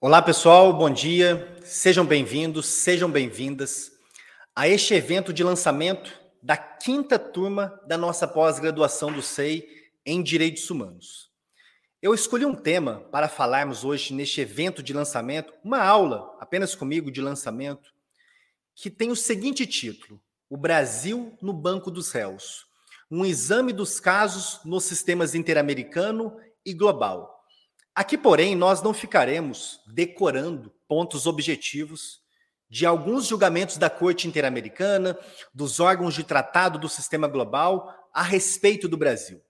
Olá, pessoal, bom dia. Sejam bem-vindos, sejam bem-vindas a este evento de lançamento da quinta turma da nossa pós-graduação do SEI em Direitos Humanos. Eu escolhi um tema para falarmos hoje neste evento de lançamento, uma aula apenas comigo de lançamento, que tem o seguinte título: O Brasil no Banco dos Réus. Um exame dos casos nos sistemas interamericano e global Aqui, porém, nós não ficaremos decorando pontos objetivos de alguns julgamentos da Corte Interamericana, dos órgãos de tratado do sistema global a respeito do Brasil.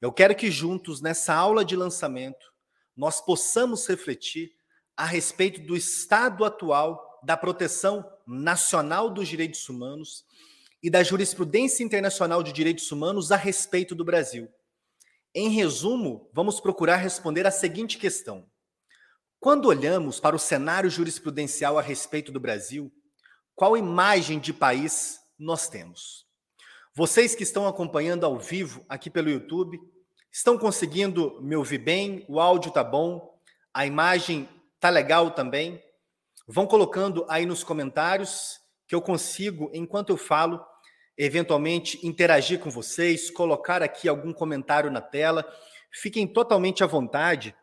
Eu quero que juntos, nessa aula de lançamento, nós possamos refletir a respeito do estado atual da proteção nacional dos direitos humanos e da jurisprudência internacional de direitos humanos a respeito do Brasil. Em resumo, vamos procurar responder a seguinte questão: Quando olhamos para o cenário jurisprudencial a respeito do Brasil, qual imagem de país nós temos? Vocês que estão acompanhando ao vivo aqui pelo YouTube, estão conseguindo me ouvir bem? O áudio tá bom? A imagem tá legal também? Vão colocando aí nos comentários que eu consigo, enquanto eu falo, eventualmente interagir com vocês, colocar aqui algum comentário na tela. Fiquem totalmente à vontade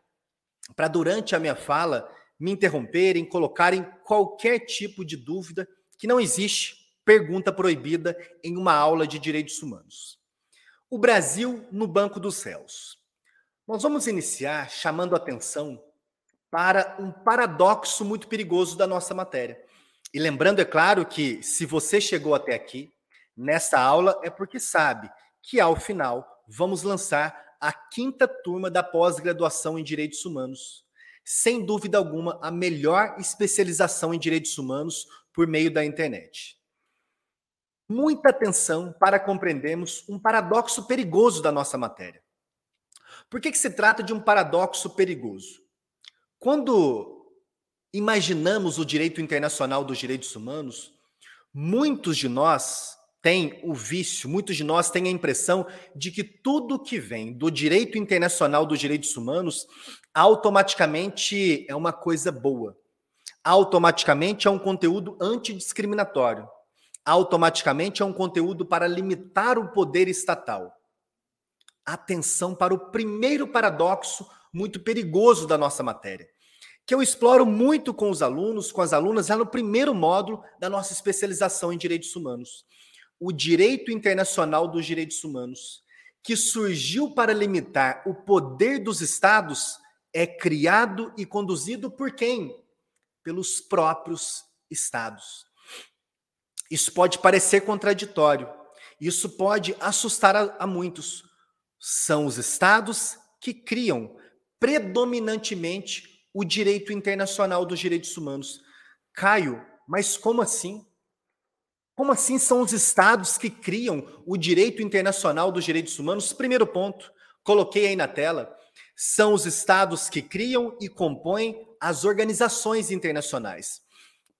para, durante a minha fala, me interromperem, colocarem qualquer tipo de dúvida, que não existe pergunta proibida em uma aula de direitos humanos. O Brasil no Banco dos Céus. Nós vamos iniciar chamando atenção para um paradoxo muito perigoso da nossa matéria. E lembrando, é claro, que se você chegou até aqui, nessa aula é porque sabe que, ao final, vamos lançar a quinta turma da pós-graduação em Direitos Humanos. Sem dúvida alguma, a melhor especialização em direitos humanos por meio da internet. Muita atenção para compreendermos um paradoxo perigoso da nossa matéria. Por que, que se trata de um paradoxo perigoso? Quando imaginamos o direito internacional dos direitos humanos, muitos de nós tem o vício, muitos de nós têm a impressão de que tudo que vem do direito internacional dos direitos humanos automaticamente é uma coisa boa. Automaticamente é um conteúdo antidiscriminatório. Automaticamente é um conteúdo para limitar o poder estatal. Atenção para o primeiro paradoxo muito perigoso da nossa matéria, que eu exploro muito com os alunos, com as alunas, já no primeiro módulo da nossa especialização em direitos humanos o direito internacional dos direitos humanos, que surgiu para limitar o poder dos estados, é criado e conduzido por quem? Pelos próprios estados. Isso pode parecer contraditório, isso pode assustar a, a muitos. São os estados que criam predominantemente o direito internacional dos direitos humanos. Caio, mas como assim? Como assim são os estados que criam o direito internacional dos direitos humanos? Primeiro ponto, coloquei aí na tela. São os estados que criam e compõem as organizações internacionais.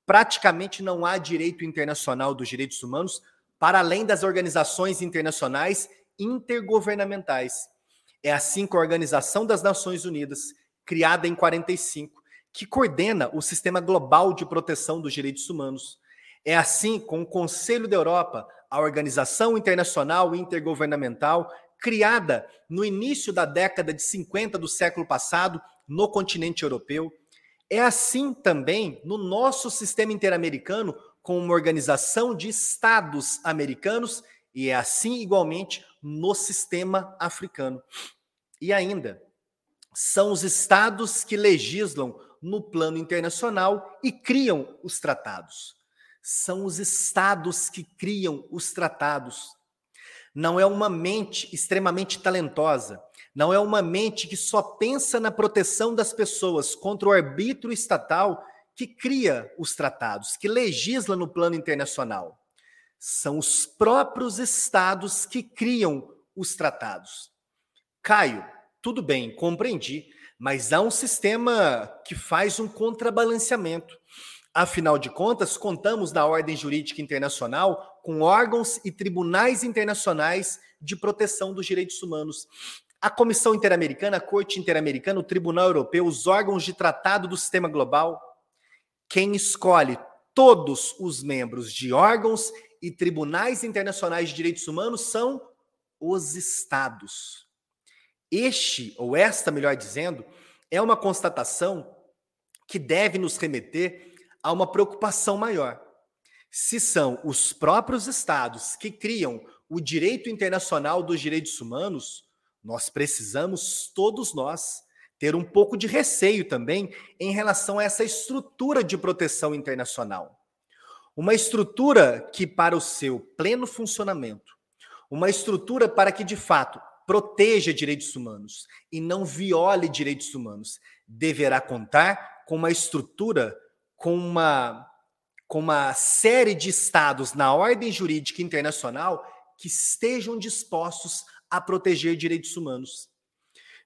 Praticamente não há direito internacional dos direitos humanos para além das organizações internacionais intergovernamentais. É assim que a Organização das Nações Unidas, criada em 45, que coordena o sistema global de proteção dos direitos humanos é assim com o Conselho da Europa, a organização internacional intergovernamental criada no início da década de 50 do século passado no continente europeu. É assim também no nosso sistema interamericano, com uma organização de estados americanos, e é assim igualmente no sistema africano. E ainda, são os estados que legislam no plano internacional e criam os tratados são os estados que criam os tratados. Não é uma mente extremamente talentosa, não é uma mente que só pensa na proteção das pessoas contra o arbítrio estatal que cria os tratados, que legisla no plano internacional. São os próprios estados que criam os tratados. Caio, tudo bem, compreendi, mas há um sistema que faz um contrabalanceamento. Afinal de contas, contamos na ordem jurídica internacional com órgãos e tribunais internacionais de proteção dos direitos humanos. a Comissão Interamericana, a Corte Interamericana, o Tribunal Europeu, os órgãos de tratado do sistema global, quem escolhe todos os membros de órgãos e tribunais internacionais de direitos humanos são os estados. Este, ou esta, melhor dizendo, é uma constatação que deve nos remeter a uma preocupação maior. Se são os próprios estados que criam o direito internacional dos direitos humanos, nós precisamos, todos nós, ter um pouco de receio também em relação a essa estrutura de proteção internacional. Uma estrutura que, para o seu pleno funcionamento, uma estrutura para que, de fato, proteja direitos humanos e não viole direitos humanos, deverá contar com uma estrutura, com uma, com uma série de estados na ordem jurídica internacional que estejam dispostos a proteger direitos humanos.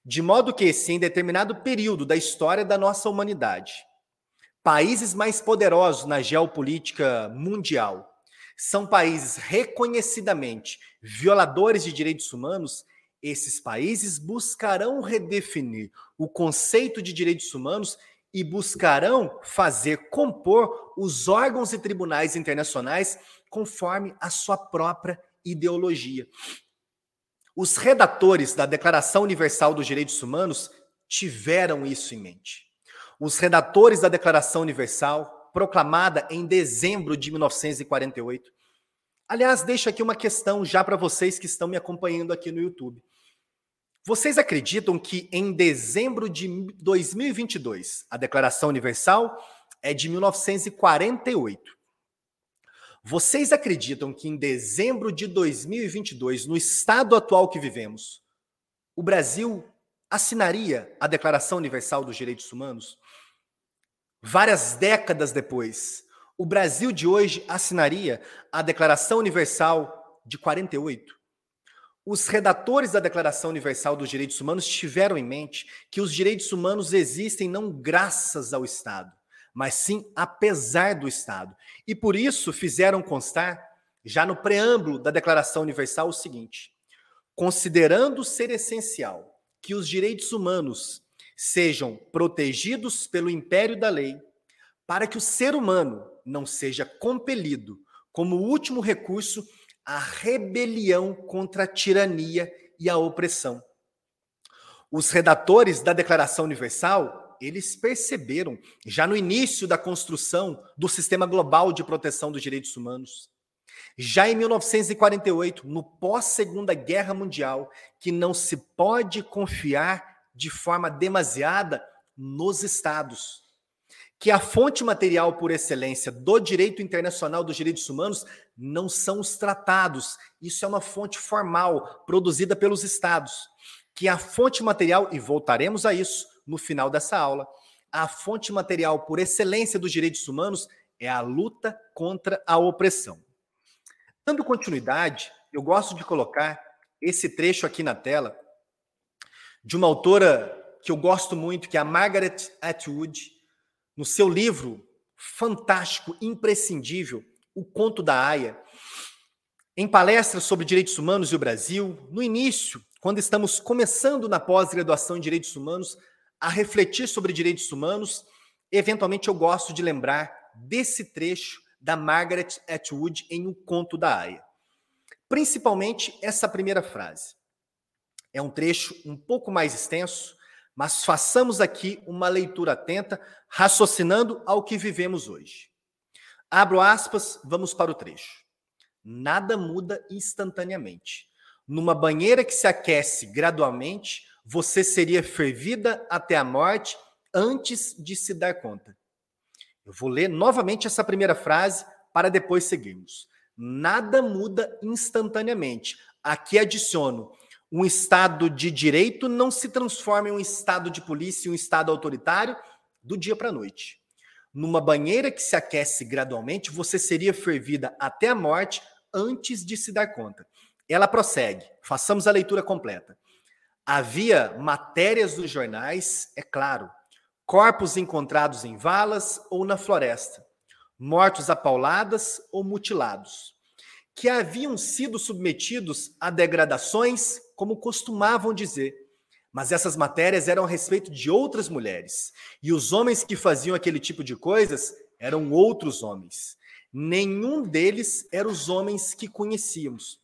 De modo que, se em determinado período da história da nossa humanidade, países mais poderosos na geopolítica mundial são países reconhecidamente violadores de direitos humanos, esses países buscarão redefinir o conceito de direitos humanos e buscarão fazer compor os órgãos e tribunais internacionais conforme a sua própria ideologia. Os redatores da Declaração Universal dos Direitos Humanos tiveram isso em mente. Os redatores da Declaração Universal, proclamada em dezembro de 1948. Aliás, deixo aqui uma questão já para vocês que estão me acompanhando aqui no YouTube. Vocês acreditam que em dezembro de 2022, a Declaração Universal é de 1948? Vocês acreditam que em dezembro de 2022, no estado atual que vivemos, o Brasil assinaria a Declaração Universal dos Direitos Humanos? Várias décadas depois, o Brasil de hoje assinaria a Declaração Universal de 48? Os redatores da Declaração Universal dos Direitos Humanos tiveram em mente que os direitos humanos existem não graças ao Estado, mas sim apesar do Estado. E por isso fizeram constar, já no preâmbulo da Declaração Universal, o seguinte: considerando ser essencial que os direitos humanos sejam protegidos pelo império da lei, para que o ser humano não seja compelido, como último recurso, à rebelião contra a tirania e a opressão. Os redatores da Declaração Universal eles perceberam, já no início da construção do sistema global de proteção dos direitos humanos, já em 1948, no pós-Segunda Guerra Mundial, que não se pode confiar de forma demasiada nos Estados. Que a fonte material por excelência do direito internacional dos direitos humanos não são os tratados, isso é uma fonte formal produzida pelos Estados. Que a fonte material, e voltaremos a isso, no final dessa aula. A fonte material por excelência dos direitos humanos é a luta contra a opressão. Dando continuidade, eu gosto de colocar esse trecho aqui na tela de uma autora que eu gosto muito, que é a Margaret Atwood, no seu livro fantástico, imprescindível, O Conto da Aya, em palestras sobre direitos humanos e o Brasil, no início, quando estamos começando na pós-graduação em direitos humanos, a refletir sobre direitos humanos, eventualmente eu gosto de lembrar desse trecho da Margaret Atwood em O Conto da Aya. Principalmente essa primeira frase. É um trecho um pouco mais extenso, mas façamos aqui uma leitura atenta, raciocinando ao que vivemos hoje. Abro aspas, vamos para o trecho. Nada muda instantaneamente. Numa banheira que se aquece gradualmente, você seria fervida até a morte antes de se dar conta. Eu vou ler novamente essa primeira frase para depois seguirmos. Nada muda instantaneamente. Aqui adiciono: um Estado de direito não se transforma em um Estado de polícia, um Estado autoritário, do dia para a noite. Numa banheira que se aquece gradualmente, você seria fervida até a morte antes de se dar conta. Ela prossegue. Façamos a leitura completa. Havia matérias nos jornais, é claro, corpos encontrados em valas ou na floresta, mortos a pauladas ou mutilados, que haviam sido submetidos a degradações, como costumavam dizer, Mas essas matérias eram a respeito de outras mulheres. E os homens que faziam aquele tipo de coisas eram outros homens. Nenhum deles eram os homens que conhecíamos.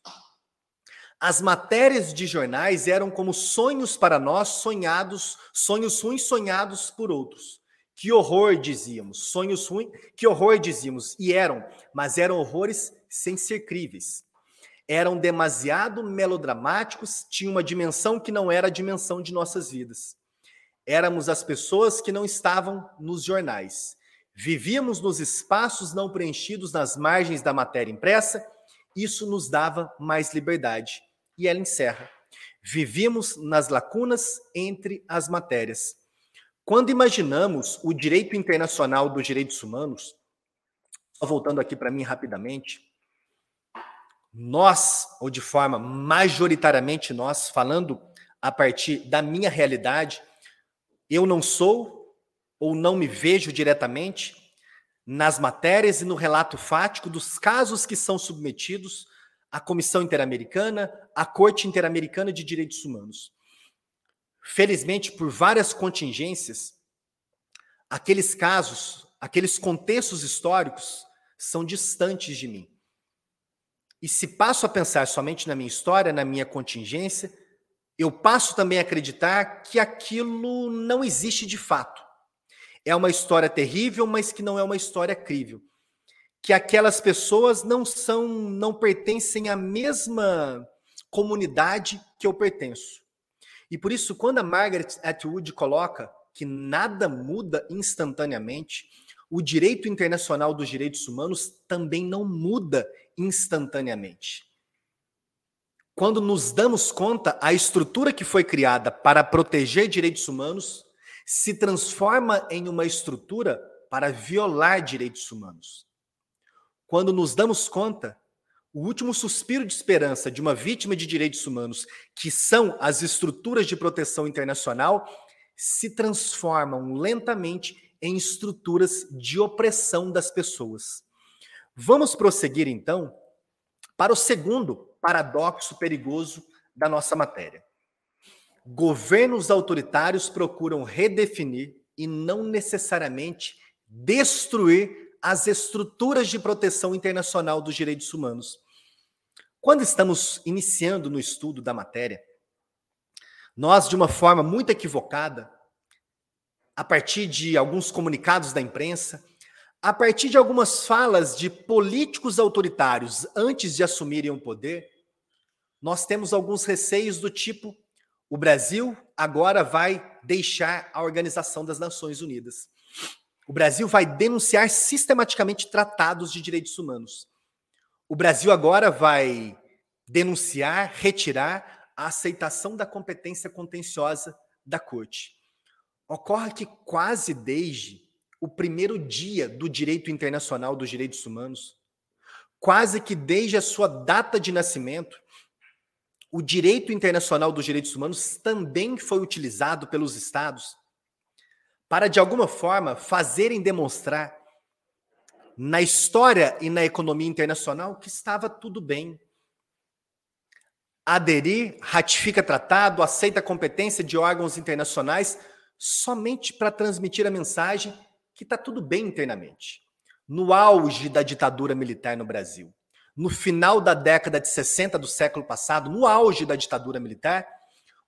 As matérias de jornais eram como sonhos para nós, sonhados, sonhos ruins sonhados por outros. Que horror, dizíamos, sonhos ruins, que horror, dizíamos, e eram, mas eram horrores sem ser críveis. Eram demasiado melodramáticos, tinham uma dimensão que não era a dimensão de nossas vidas. Éramos as pessoas que não estavam nos jornais. Vivíamos nos espaços não preenchidos nas margens da matéria impressa, isso nos dava mais liberdade. E ela encerra. Vivíamos nas lacunas entre as matérias. Quando imaginamos o direito internacional dos direitos humanos, só voltando aqui para mim rapidamente, nós, ou de forma majoritariamente nós, falando a partir da minha realidade, eu não sou ou não me vejo diretamente nas matérias e no relato fático dos casos que são submetidos à Comissão Interamericana, à Corte Interamericana de Direitos Humanos. Felizmente, por várias contingências, aqueles casos, aqueles contextos históricos são distantes de mim. E se passo a pensar somente na minha história, na minha contingência, eu passo também a acreditar que aquilo não existe de fato. É uma história terrível, mas que não é uma história crível. Que aquelas pessoas não são, não pertencem à mesma comunidade que eu pertenço. E por isso, quando a Margaret Atwood coloca que nada muda instantaneamente, o direito internacional dos direitos humanos também não muda instantaneamente. Quando nos damos conta, a estrutura que foi criada para proteger direitos humanos se transforma em uma estrutura para violar direitos humanos. Quando nos damos conta, o último suspiro de esperança de uma vítima de direitos humanos, que são as estruturas de proteção internacional, se transformam lentamente em estruturas de opressão das pessoas. Vamos prosseguir então para o segundo paradoxo perigoso da nossa matéria. Governos autoritários procuram redefinir e não necessariamente destruir as estruturas de proteção internacional dos direitos humanos. Quando estamos iniciando no estudo da matéria, nós, de uma forma muito equivocada, a partir de alguns comunicados da imprensa, a partir de algumas falas de políticos autoritários antes de assumirem o poder, nós temos alguns receios do tipo: o Brasil agora vai deixar a Organização das Nações Unidas. O Brasil vai denunciar sistematicamente tratados de direitos humanos. O Brasil agora vai denunciar, retirar a aceitação da competência contenciosa da Corte. Ocorre que quase desde o primeiro dia do direito internacional dos direitos humanos, quase que desde a sua data de nascimento, o direito internacional dos direitos humanos também foi utilizado pelos estados para, de alguma forma, fazerem demonstrar na história e na economia internacional que estava tudo bem. Aderir, ratifica tratado, aceita a competência de órgãos internacionais somente para transmitir a mensagem que está tudo bem internamente. No auge da ditadura militar no Brasil, no final da década de 60 do século passado, no auge da ditadura militar,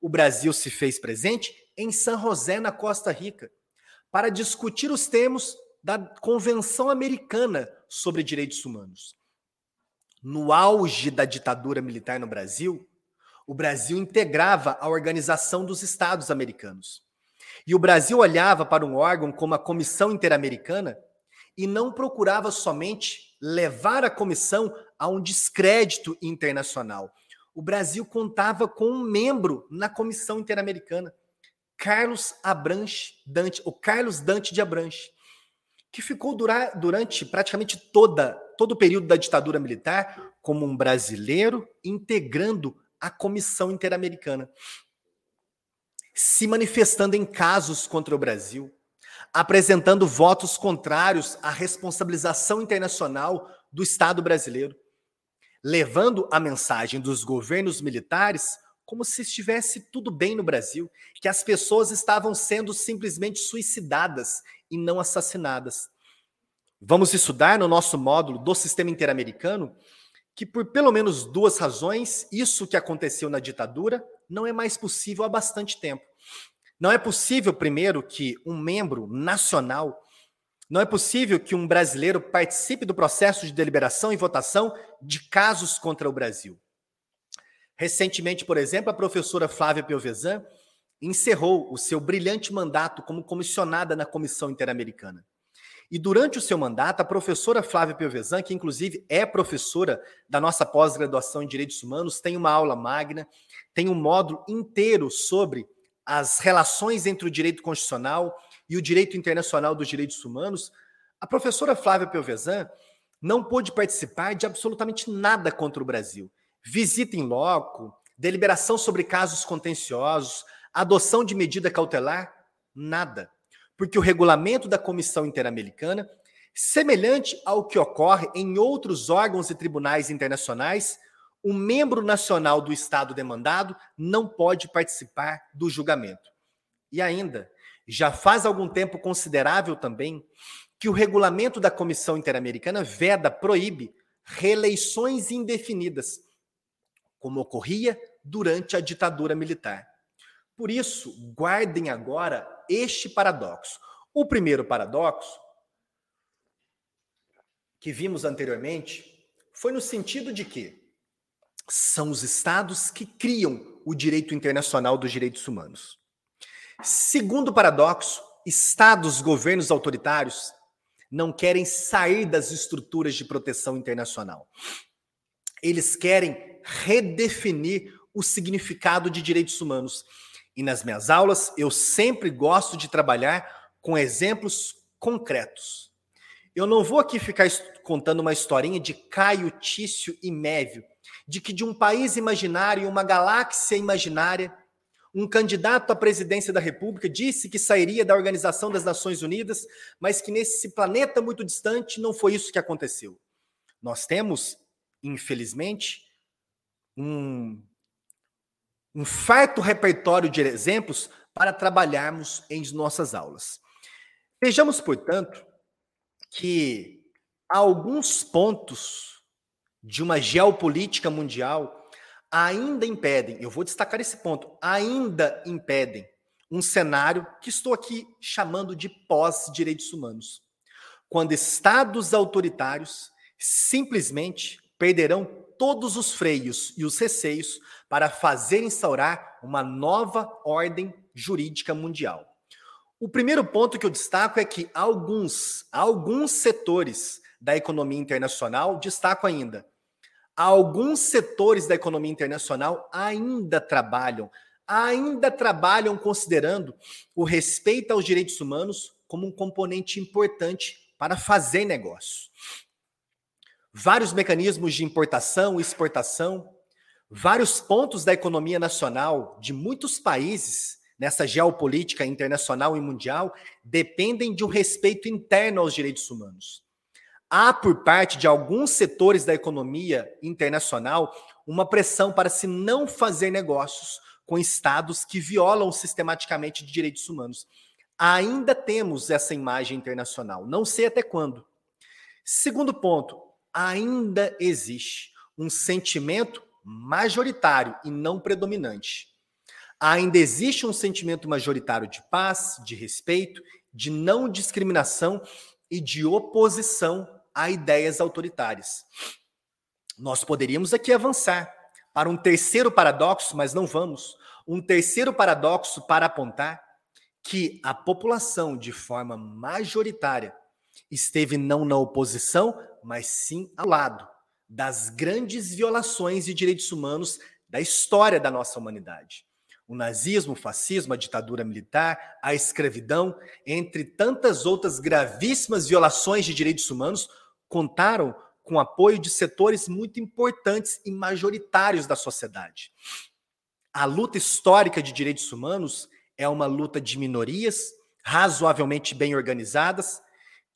o Brasil se fez presente em San José, na Costa Rica, para discutir os termos da Convenção Americana sobre Direitos Humanos. No auge da ditadura militar no Brasil, o Brasil integrava a Organização dos Estados Americanos. E o Brasil olhava para um órgão como a Comissão Interamericana e não procurava somente levar a comissão a um descrédito internacional. O Brasil contava com um membro na Comissão Interamericana, Carlos Abranche Dante, o Carlos Dante de Abranche, que ficou durante praticamente toda, todo o período da ditadura militar como um brasileiro integrando a Comissão Interamericana, se manifestando em casos contra o Brasil, apresentando votos contrários à responsabilização internacional do Estado brasileiro, levando a mensagem dos governos militares como se estivesse tudo bem no Brasil, que as pessoas estavam sendo simplesmente suicidadas e não assassinadas. Vamos estudar no nosso módulo do sistema interamericano que, por pelo menos duas razões, isso que aconteceu na ditadura não é mais possível há bastante tempo. Não é possível, primeiro, que um membro nacional, não é possível que um brasileiro participe do processo de deliberação e votação de casos contra o Brasil. Recentemente, por exemplo, a professora Flávia Piovesan encerrou o seu brilhante mandato como comissionada na Comissão Interamericana. E durante o seu mandato, a professora Flávia Piovesan, que inclusive é professora da nossa pós-graduação em Direitos Humanos, tem uma aula magna, tem um módulo inteiro sobre as relações entre o direito constitucional e o direito internacional dos direitos humanos. A professora Flávia Piovesan não pôde participar de absolutamente nada contra o Brasil visita em loco, deliberação sobre casos contenciosos, adoção de medida cautelar, nada. Porque o regulamento da Comissão Interamericana, semelhante ao que ocorre em outros órgãos e tribunais internacionais, um membro nacional do Estado demandado não pode participar do julgamento. E ainda, já faz algum tempo considerável também que o regulamento da Comissão Interamericana veda, proíbe reeleições indefinidas como ocorria durante a ditadura militar. Por isso, guardem agora este paradoxo. O primeiro paradoxo, que vimos anteriormente, foi no sentido de que são os estados que criam o direito internacional dos direitos humanos. Segundo paradoxo, estados, governos autoritários não querem sair das estruturas de proteção internacional. Eles querem redefinir o significado de direitos humanos. E nas minhas aulas, eu sempre gosto de trabalhar com exemplos concretos. Eu não vou aqui ficar contando uma historinha de Caio, Tício e Mévio, de que de um país imaginário, uma galáxia imaginária, um candidato à presidência da República disse que sairia da Organização das Nações Unidas, mas que nesse planeta muito distante não foi isso que aconteceu. Nós temos, infelizmente, um, um farto repertório de exemplos para trabalharmos em nossas aulas. Vejamos, portanto, que alguns pontos de uma geopolítica mundial ainda impedem, eu vou destacar esse ponto, ainda impedem um cenário que estou aqui chamando de pós-direitos humanos, quando estados autoritários simplesmente perderão todos os freios e os receios para fazer instaurar uma nova ordem jurídica mundial. O primeiro ponto que eu destaco é que alguns, alguns setores da economia internacional, destaco ainda, alguns setores da economia internacional ainda trabalham, ainda trabalham considerando o respeito aos direitos humanos como um componente importante para fazer negócio vários mecanismos de importação e exportação, vários pontos da economia nacional de muitos países nessa geopolítica internacional e mundial dependem de um respeito interno aos direitos humanos. Há, por parte de alguns setores da economia internacional, uma pressão para se não fazer negócios com estados que violam sistematicamente de direitos humanos. Ainda temos essa imagem internacional, não sei até quando. Segundo ponto, ainda existe um sentimento majoritário e não predominante. Ainda existe um sentimento majoritário de paz, de respeito, de não discriminação e de oposição a ideias autoritárias. Nós poderíamos aqui avançar para um terceiro paradoxo, mas não vamos. Um terceiro paradoxo para apontar que a população, de forma majoritária, esteve não na oposição, mas sim ao lado das grandes violações de direitos humanos da história da nossa humanidade. O nazismo, o fascismo, a ditadura militar, a escravidão, entre tantas outras gravíssimas violações de direitos humanos, contaram com apoio de setores muito importantes e majoritários da sociedade. A luta histórica de direitos humanos é uma luta de minorias, razoavelmente bem organizadas,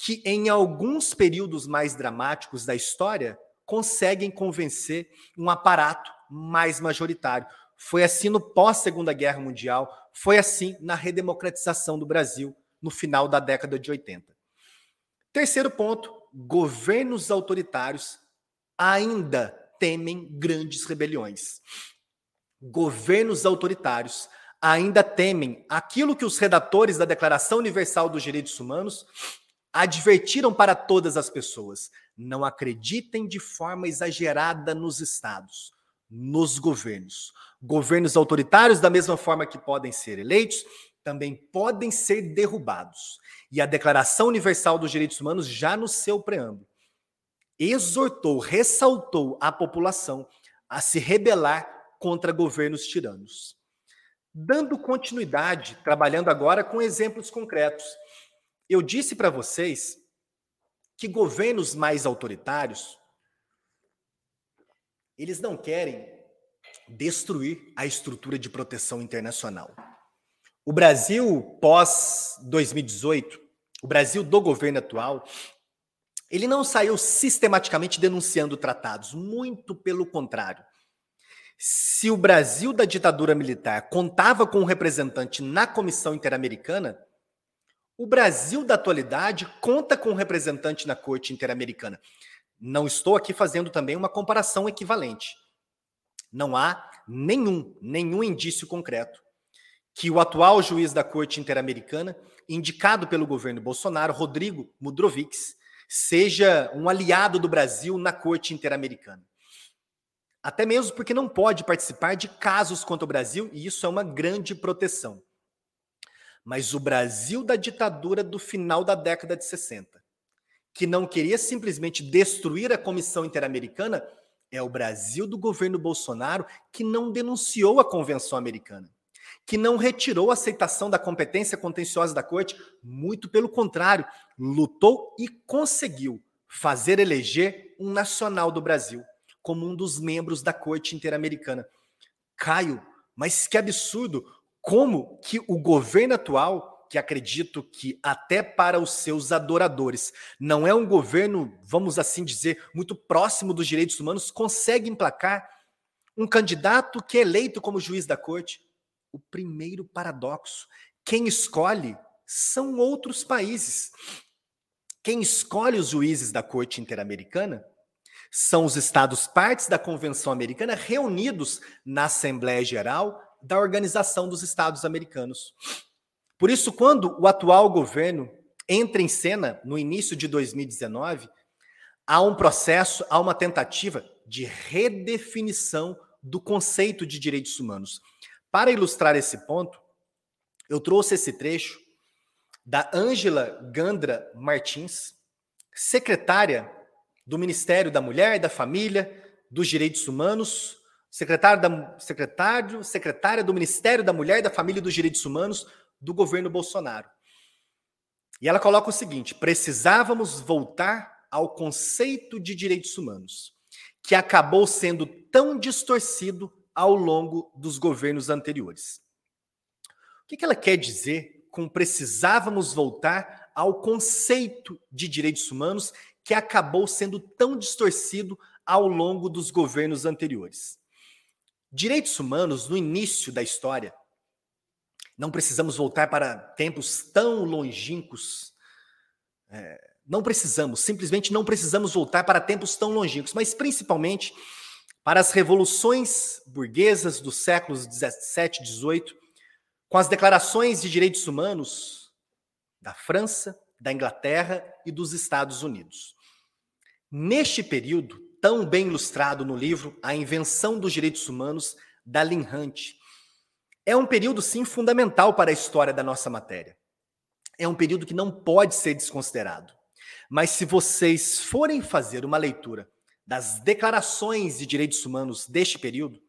que em alguns períodos mais dramáticos da história conseguem convencer um aparato mais majoritário. foi assim no pós-Segunda Guerra Mundial, foi assim na redemocratização do Brasil no final da década de 80. Terceiro ponto: governos autoritários ainda temem grandes rebeliões. Governos autoritários ainda temem aquilo que os redatores da Declaração Universal dos Direitos Humanos advertiram para todas as pessoas: não acreditem de forma exagerada nos estados, nos governos. Governos autoritários, da mesma forma que podem ser eleitos, também podem ser derrubados. E a Declaração Universal dos Direitos Humanos, já no seu preâmbulo, exortou, ressaltou a população a se rebelar contra governos tiranos. Dando continuidade, trabalhando agora com exemplos concretos. Eu disse para vocês que governos mais autoritários eles não querem destruir a estrutura de proteção internacional. O Brasil pós 2018, o Brasil do governo atual, ele não saiu sistematicamente denunciando tratados, muito pelo contrário. Se o Brasil da ditadura militar contava com um representante na Comissão Interamericana, o Brasil da atualidade conta com um representante na Corte Interamericana. Não estou aqui fazendo também uma comparação equivalente. Não há nenhum, nenhum indício concreto que o atual juiz da Corte Interamericana, indicado pelo governo Bolsonaro, Rodrigo Mudrovics, seja um aliado do Brasil na Corte Interamericana. Até mesmo porque não pode participar de casos contra o Brasil, e isso é uma grande proteção. Mas o Brasil da ditadura do final da década de 60, que não queria simplesmente destruir a Comissão Interamericana, é o Brasil do governo Bolsonaro que não denunciou a Convenção Americana, que não retirou a aceitação da competência contenciosa da Corte, muito pelo contrário, lutou e conseguiu fazer eleger um nacional do Brasil como um dos membros da Corte Interamericana. Caio, mas que absurdo! Como que o governo atual, que acredito que até para os seus adoradores não é um governo, vamos assim dizer, muito próximo dos direitos humanos, consegue emplacar um candidato que é eleito como juiz da corte. O primeiro paradoxo: quem escolhe são outros países. Quem escolhe os juízes da Corte Interamericana são os Estados partes da Convenção Americana reunidos na Assembleia Geral da Organização dos Estados Americanos. Por isso, quando o atual governo entra em cena no início de 2019, há um processo, há uma tentativa de redefinição do conceito de direitos humanos. Para ilustrar esse ponto, eu trouxe esse trecho da Ângela Gandra Martins, secretária do Ministério da Mulher da Família, dos Direitos Humanos, secretário da, secretário, secretária do Ministério da Mulher, da Família e dos Direitos Humanos do governo Bolsonaro. E ela coloca o seguinte: precisávamos voltar ao conceito de direitos humanos, que acabou sendo tão distorcido ao longo dos governos anteriores. O que ela quer dizer com precisávamos voltar ao conceito de direitos humanos que acabou sendo tão distorcido ao longo dos governos anteriores? Direitos humanos, no início da história, não precisamos voltar para tempos tão longínquos. É, não precisamos, simplesmente não precisamos voltar para tempos tão longínquos, mas principalmente para as revoluções burguesas dos séculos 17 e 18, com as declarações de direitos humanos da França, da Inglaterra e dos Estados Unidos. Neste período, tão bem ilustrado no livro A Invenção dos Direitos Humanos, da Lynn Hunt. É um período, sim, fundamental para a história da nossa matéria. É um período que não pode ser desconsiderado. Mas se vocês forem fazer uma leitura das declarações de direitos humanos deste período,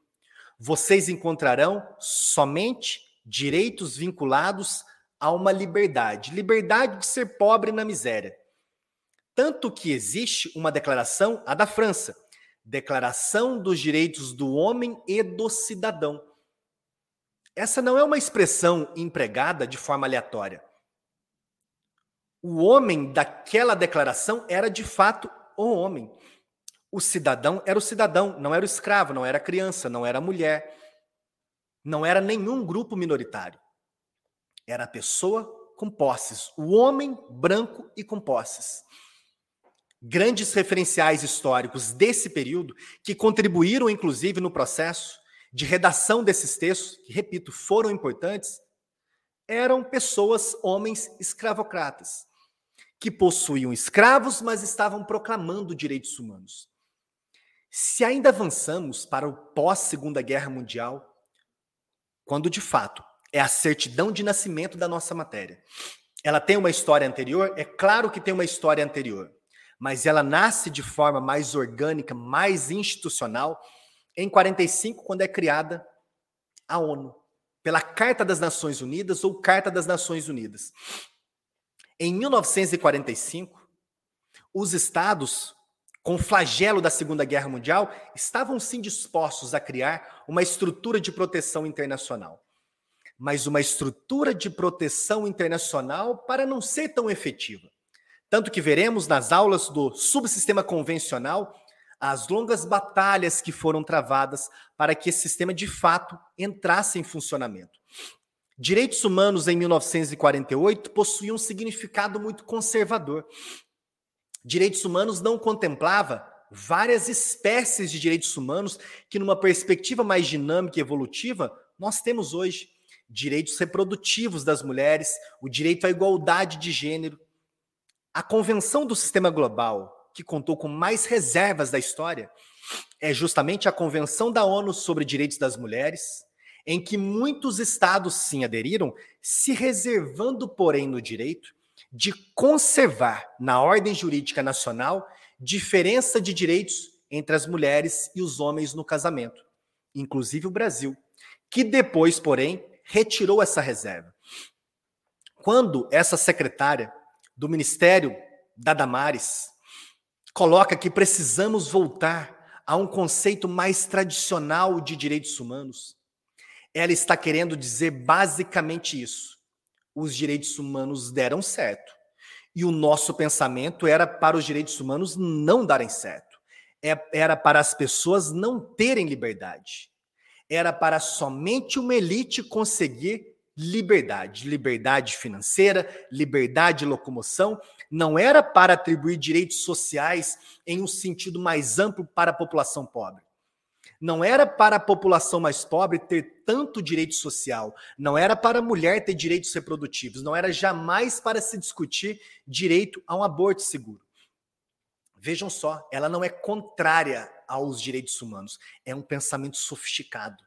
vocês encontrarão somente direitos vinculados a uma liberdade liberdade de ser pobre na miséria, tanto que existe uma declaração, a da França, Declaração dos Direitos do Homem e do Cidadão. Essa não é uma expressão empregada de forma aleatória. O homem daquela declaração era de fato o homem. O cidadão era o cidadão, não era o escravo, não era a criança, não era a mulher. não era nenhum grupo minoritário. Era a pessoa com posses, o homem branco e com posses. Grandes referenciais históricos desse período que contribuíram, inclusive, no processo de redação desses textos, que, repito, foram importantes, eram pessoas, homens escravocratas, que possuíam escravos, mas estavam proclamando direitos humanos. Se ainda avançamos para o pós-Segunda Guerra Mundial, quando de fato é a certidão de nascimento da nossa matéria. Ela tem uma história anterior? É claro que tem uma história anterior, mas ela nasce de forma mais orgânica, mais institucional, em 45, quando é criada a ONU, pela Carta das Nações Unidas ou Carta das Nações Unidas. Em 1945, os estados, com o flagelo da Segunda Guerra Mundial, estavam sim dispostos a criar uma estrutura de proteção internacional. Mas uma estrutura de proteção internacional para não ser tão efetiva. Tanto que veremos nas aulas do subsistema convencional as longas batalhas que foram travadas para que esse sistema de fato entrasse em funcionamento. Direitos humanos em 1948 possuíam um significado muito conservador. Direitos humanos não contemplava várias espécies de direitos humanos que, numa perspectiva mais dinâmica e evolutiva, nós temos hoje. Direitos reprodutivos das mulheres, o direito à igualdade de gênero. A Convenção do Sistema Global, que contou com mais reservas da história, é justamente a Convenção da ONU sobre Direitos das Mulheres, em que muitos estados sim aderiram, se reservando, porém, no direito de conservar na ordem jurídica nacional diferença de direitos entre as mulheres e os homens no casamento, inclusive o Brasil, que depois, porém, retirou essa reserva. Quando essa secretária do Ministério da Damares coloca que precisamos voltar a um conceito mais tradicional de direitos humanos, ela está querendo dizer basicamente isso. Os direitos humanos deram certo. E o nosso pensamento era para os direitos humanos não darem certo. É, era para as pessoas não terem liberdade. Era para somente uma elite conseguir liberdade. Liberdade financeira, liberdade de locomoção. Não era para atribuir direitos sociais em um sentido mais amplo para a população pobre não era para a população mais pobre ter tanto direito social, não era para a mulher ter direitos reprodutivos, não era jamais para se discutir direito a um aborto seguro. Vejam só, ela não é contrária aos direitos humanos, é um pensamento sofisticado.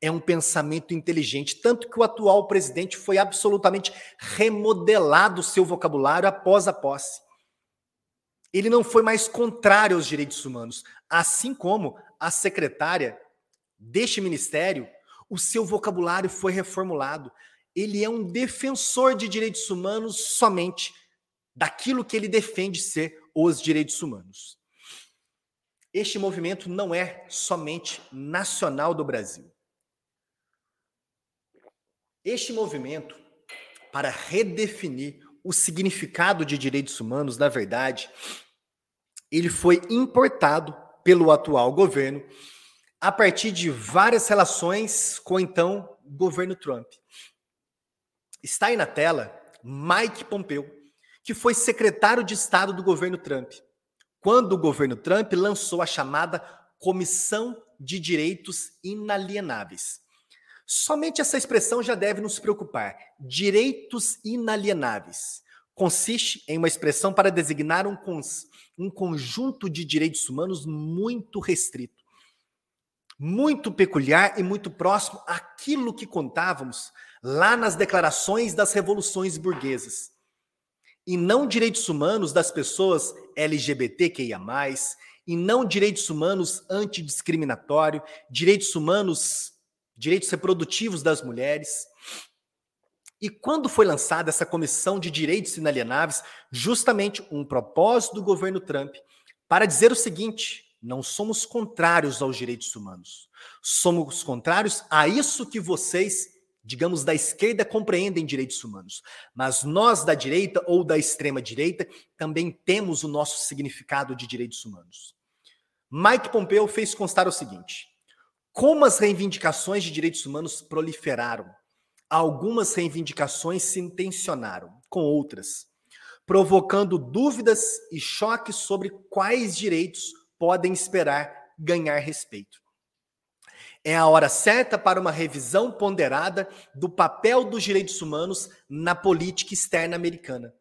É um pensamento inteligente, tanto que o atual presidente foi absolutamente remodelado o seu vocabulário após a posse. Ele não foi mais contrário aos direitos humanos, assim como a secretária deste ministério, o seu vocabulário foi reformulado. Ele é um defensor de direitos humanos somente daquilo que ele defende ser os direitos humanos. Este movimento não é somente nacional do Brasil. Este movimento, para redefinir o significado de direitos humanos, na verdade, ele foi importado pelo atual governo, a partir de várias relações com então governo Trump. Está aí na tela Mike Pompeo, que foi secretário de Estado do governo Trump, quando o governo Trump lançou a chamada Comissão de Direitos Inalienáveis. Somente essa expressão já deve nos preocupar. Direitos inalienáveis consiste em uma expressão para designar um, cons um conjunto de direitos humanos muito restrito, muito peculiar e muito próximo àquilo que contávamos lá nas declarações das revoluções burguesas. E não direitos humanos das pessoas LGBTQIA, e não direitos humanos antidiscriminatório, direitos humanos, direitos reprodutivos das mulheres. E quando foi lançada essa comissão de direitos inalienáveis, justamente um propósito do governo Trump para dizer o seguinte: não somos contrários aos direitos humanos. Somos contrários a isso que vocês, digamos, da esquerda compreendem direitos humanos. Mas nós da direita ou da extrema direita também temos o nosso significado de direitos humanos. Mike Pompeo fez constar o seguinte: como as reivindicações de direitos humanos proliferaram. Algumas reivindicações se intencionaram com outras, provocando dúvidas e choques sobre quais direitos podem esperar ganhar respeito. É a hora certa para uma revisão ponderada do papel dos direitos humanos na política externa americana.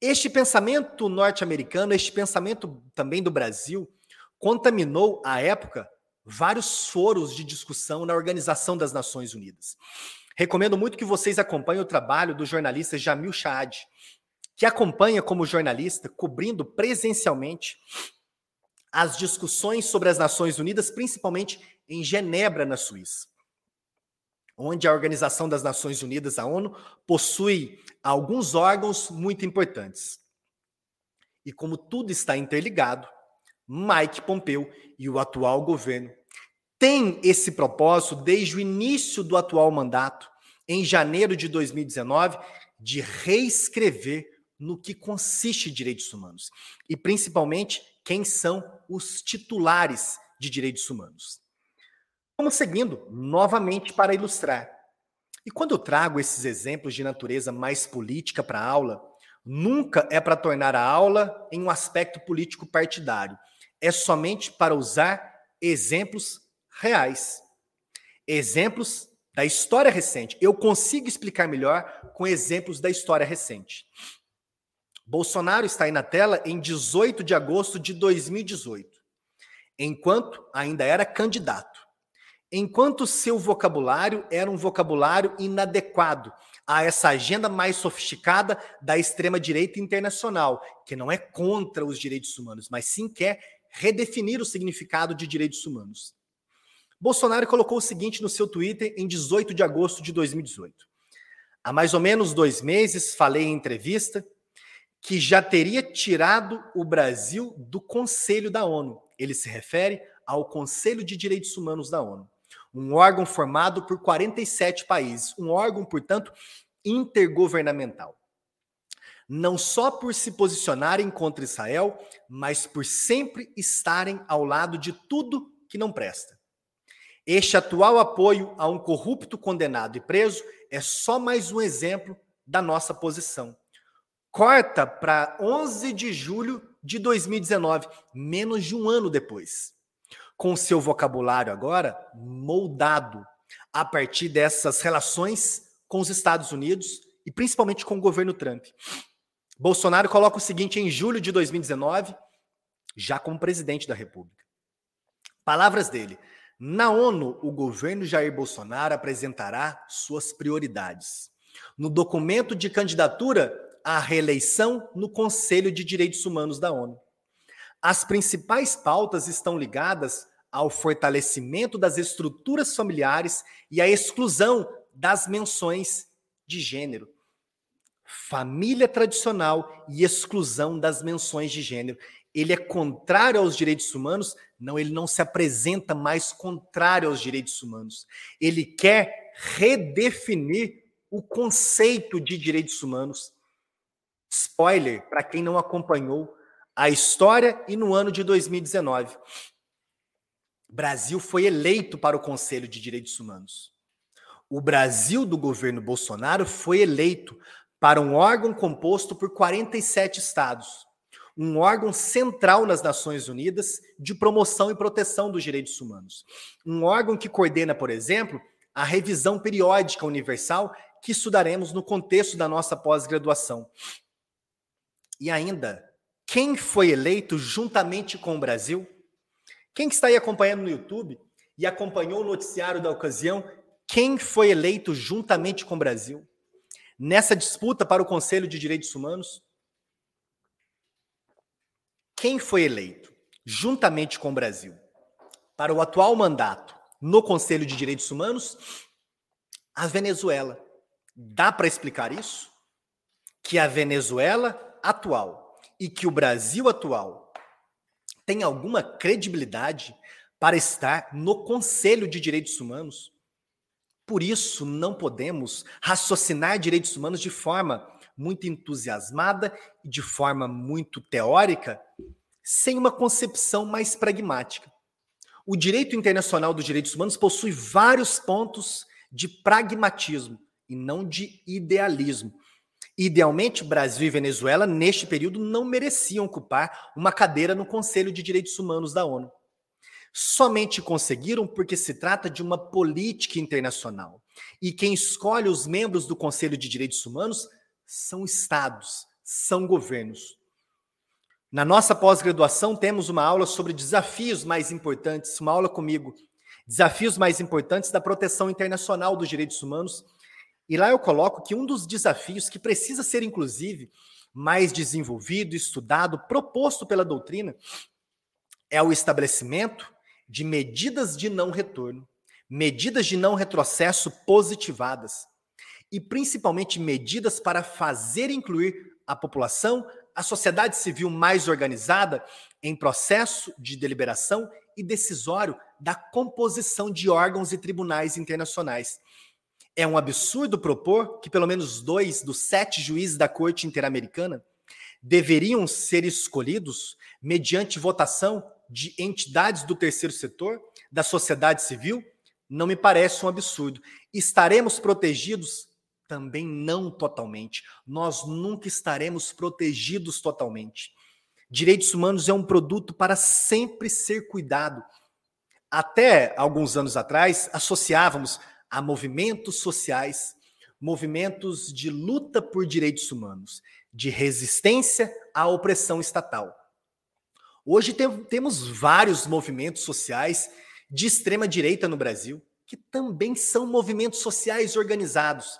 Este pensamento norte-americano, este pensamento também do Brasil, contaminou, à época, vários foros de discussão na Organização das Nações Unidas. Recomendo muito que vocês acompanhem o trabalho do jornalista Jamil Chad, que acompanha como jornalista, cobrindo presencialmente as discussões sobre as Nações Unidas, principalmente em Genebra, na Suíça, onde a Organização das Nações Unidas, a ONU, possui alguns órgãos muito importantes. E como tudo está interligado, Mike Pompeu e o atual governo têm esse propósito desde o início do atual mandato, em janeiro de 2019, de reescrever no que consiste direitos humanos e principalmente quem são os titulares de direitos humanos. Vamos seguindo novamente para ilustrar. E quando eu trago esses exemplos de natureza mais política para a aula, nunca é para tornar a aula em um aspecto político partidário, é somente para usar exemplos reais. Exemplos da história recente. Eu consigo explicar melhor com exemplos da história recente. Bolsonaro está aí na tela em 18 de agosto de 2018, enquanto ainda era candidato. Enquanto seu vocabulário era um vocabulário inadequado a essa agenda mais sofisticada da extrema-direita internacional, que não é contra os direitos humanos, mas sim quer redefinir o significado de direitos humanos. Bolsonaro colocou o seguinte no seu Twitter em 18 de agosto de 2018. Há mais ou menos dois meses, falei em entrevista que já teria tirado o Brasil do Conselho da ONU. Ele se refere ao Conselho de Direitos Humanos da ONU, um órgão formado por 47 países, um órgão, portanto, intergovernamental não só por se posicionarem contra Israel, mas por sempre estarem ao lado de tudo que não presta. Este atual apoio a um corrupto condenado e preso é só mais um exemplo da nossa posição. Corta para 11 de julho de 2019, menos de um ano depois. Com seu vocabulário agora moldado a partir dessas relações com os Estados Unidos e principalmente com o governo Trump. Bolsonaro coloca o seguinte em julho de 2019, já como presidente da República. Palavras dele: Na ONU, o governo Jair Bolsonaro apresentará suas prioridades. No documento de candidatura à reeleição no Conselho de Direitos Humanos da ONU. As principais pautas estão ligadas ao fortalecimento das estruturas familiares e à exclusão das menções de gênero família tradicional e exclusão das menções de gênero. Ele é contrário aos direitos humanos? Não, ele não se apresenta mais contrário aos direitos humanos. Ele quer redefinir o conceito de direitos humanos. Spoiler para quem não acompanhou a história e no ano de 2019. Brasil foi eleito para o Conselho de Direitos Humanos. O Brasil do governo Bolsonaro foi eleito para um órgão composto por 47 estados, um órgão central nas Nações Unidas de promoção e proteção dos direitos humanos. Um órgão que coordena, por exemplo, a revisão periódica universal que estudaremos no contexto da nossa pós-graduação. E ainda, quem foi eleito juntamente com o Brasil? Quem está aí acompanhando no YouTube e acompanhou o noticiário da ocasião, quem foi eleito juntamente com o Brasil? Nessa disputa para o Conselho de Direitos Humanos? Quem foi eleito, juntamente com o Brasil, para o atual mandato no Conselho de Direitos Humanos? A Venezuela. Dá para explicar isso? Que a Venezuela atual e que o Brasil atual tem alguma credibilidade para estar no Conselho de Direitos Humanos? Por isso, não podemos raciocinar direitos humanos de forma muito entusiasmada e de forma muito teórica, sem uma concepção mais pragmática. O direito internacional dos direitos humanos possui vários pontos de pragmatismo e não de idealismo. Idealmente, Brasil e Venezuela, neste período, não mereciam ocupar uma cadeira no Conselho de Direitos Humanos da ONU. Somente conseguiram porque se trata de uma política internacional. E quem escolhe os membros do Conselho de Direitos Humanos são estados, são governos. Na nossa pós-graduação, temos uma aula sobre desafios mais importantes, uma aula comigo, desafios mais importantes da proteção internacional dos direitos humanos. E lá eu coloco que um dos desafios que precisa ser, inclusive, mais desenvolvido, estudado, proposto pela doutrina, é o estabelecimento de medidas de não retorno, medidas de não retrocesso positivadas e principalmente medidas para fazer incluir a população, a sociedade civil mais organizada em processo de deliberação e decisório da composição de órgãos e tribunais internacionais. É um absurdo propor que pelo menos dois dos sete juízes da Corte Interamericana deveriam ser escolhidos mediante votação de entidades do terceiro setor, da sociedade civil, não me parece um absurdo. Estaremos protegidos? Também não totalmente. Nós nunca estaremos protegidos totalmente. Direitos humanos é um produto para sempre ser cuidado. Até alguns anos atrás, associávamos a movimentos sociais, movimentos de luta por direitos humanos, de resistência à opressão estatal. Hoje tem, temos vários movimentos sociais de extrema direita no Brasil, que também são movimentos sociais organizados.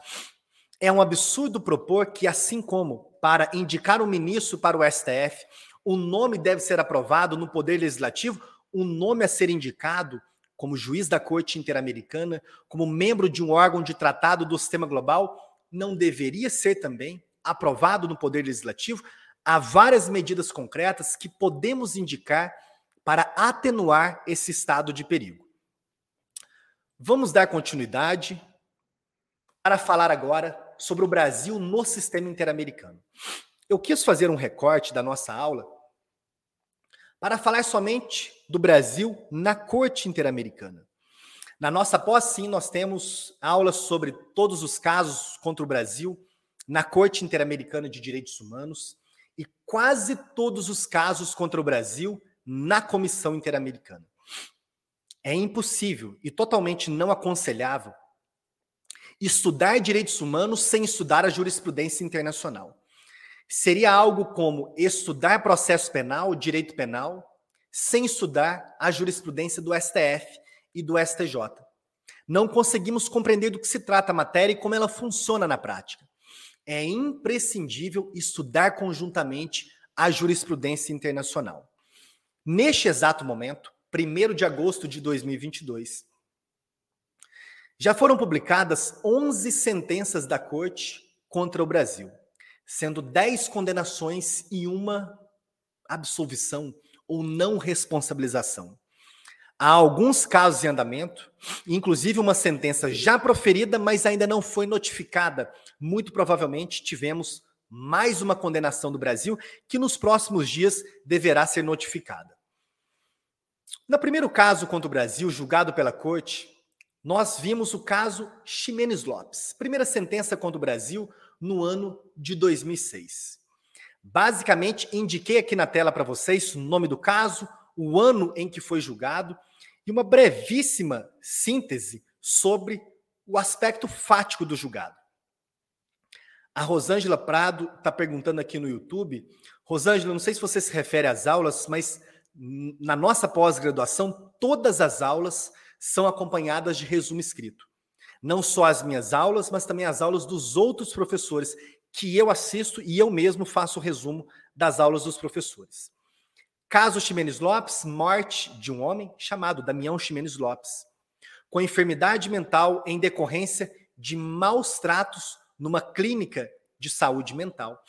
É um absurdo propor que, assim como para indicar um ministro para o STF, o nome deve ser aprovado no Poder Legislativo, o nome a ser indicado como juiz da Corte Interamericana, como membro de um órgão de tratado do sistema global, não deveria ser também aprovado no Poder Legislativo, há várias medidas concretas que podemos indicar para atenuar esse estado de perigo. Vamos dar continuidade para falar agora sobre o Brasil no sistema interamericano. Eu quis fazer um recorte da nossa aula para falar somente do Brasil na Corte Interamericana. Na nossa pós, sim, nós temos aulas sobre todos os casos contra o Brasil na Corte Interamericana de Direitos Humanos e quase todos os casos contra o Brasil na Comissão Interamericana. É impossível e totalmente não aconselhável estudar direitos humanos sem estudar a jurisprudência internacional. Seria algo como estudar processo penal, direito penal, sem estudar a jurisprudência do STF e do STJ. Não conseguimos compreender do que se trata a matéria e como ela funciona na prática é imprescindível estudar conjuntamente a jurisprudência internacional. Neste exato momento, 1 de agosto de 2022, já foram publicadas 11 sentenças da Corte contra o Brasil, sendo 10 condenações e uma absolvição ou não responsabilização. Há alguns casos em andamento, inclusive uma sentença já proferida, mas ainda não foi notificada. Muito provavelmente tivemos mais uma condenação do Brasil, que nos próximos dias deverá ser notificada. No primeiro caso contra o Brasil, julgado pela corte, nós vimos o caso Ximenes Lopes, primeira sentença contra o Brasil no ano de 2006. Basicamente, indiquei aqui na tela para vocês o nome do caso, o ano em que foi julgado e uma brevíssima síntese sobre o aspecto fático do julgado. A Rosângela Prado está perguntando aqui no YouTube. Rosângela, não sei se você se refere às aulas, mas na nossa pós-graduação, todas as aulas são acompanhadas de resumo escrito. Não só as minhas aulas, mas também as aulas dos outros professores que eu assisto e eu mesmo faço o resumo das aulas dos professores. Caso Ximenes Lopes, morte de um homem chamado Damião Ximenes Lopes, com enfermidade mental em decorrência de maus tratos numa clínica de saúde mental.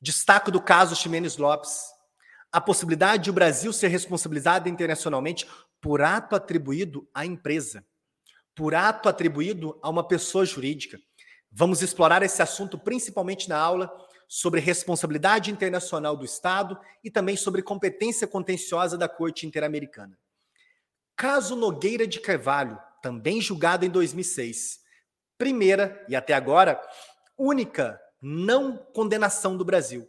Destaco do caso Ximenes Lopes a possibilidade de o Brasil ser responsabilizado internacionalmente por ato atribuído à empresa, por ato atribuído a uma pessoa jurídica. Vamos explorar esse assunto principalmente na aula sobre responsabilidade internacional do Estado e também sobre competência contenciosa da Corte Interamericana. caso Nogueira de Carvalho, também julgado em 2006. Primeira e até agora única não condenação do Brasil.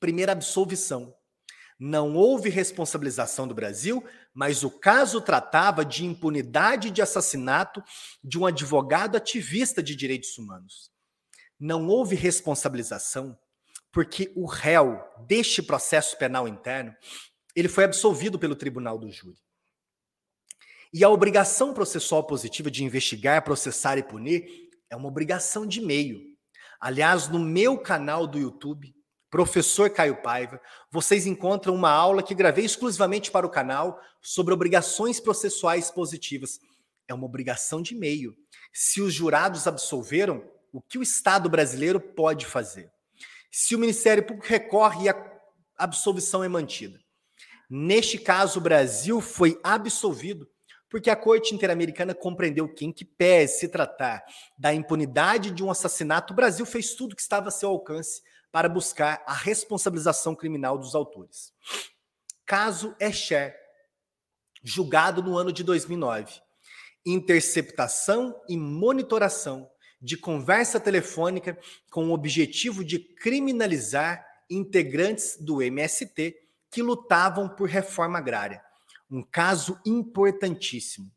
Primeira absolvição. Não houve responsabilização do Brasil, mas o caso tratava de impunidade de assassinato de um advogado ativista de direitos humanos. Não houve responsabilização porque o réu deste processo penal interno, ele foi absolvido pelo tribunal do júri. E a obrigação processual positiva de investigar, processar e punir é uma obrigação de meio. Aliás, no meu canal do YouTube, Professor Caio Paiva, vocês encontram uma aula que gravei exclusivamente para o canal sobre obrigações processuais positivas. É uma obrigação de meio. Se os jurados absolveram, o que o Estado brasileiro pode fazer? Se o Ministério Público recorre e a absolvição é mantida. Neste caso, o Brasil foi absolvido porque a Corte Interamericana compreendeu que, em que pese se tratar da impunidade de um assassinato, o Brasil fez tudo que estava a seu alcance para buscar a responsabilização criminal dos autores. Caso Escher, julgado no ano de 2009. Interceptação e monitoração de conversa telefônica com o objetivo de criminalizar integrantes do MST que lutavam por reforma agrária. Um caso importantíssimo.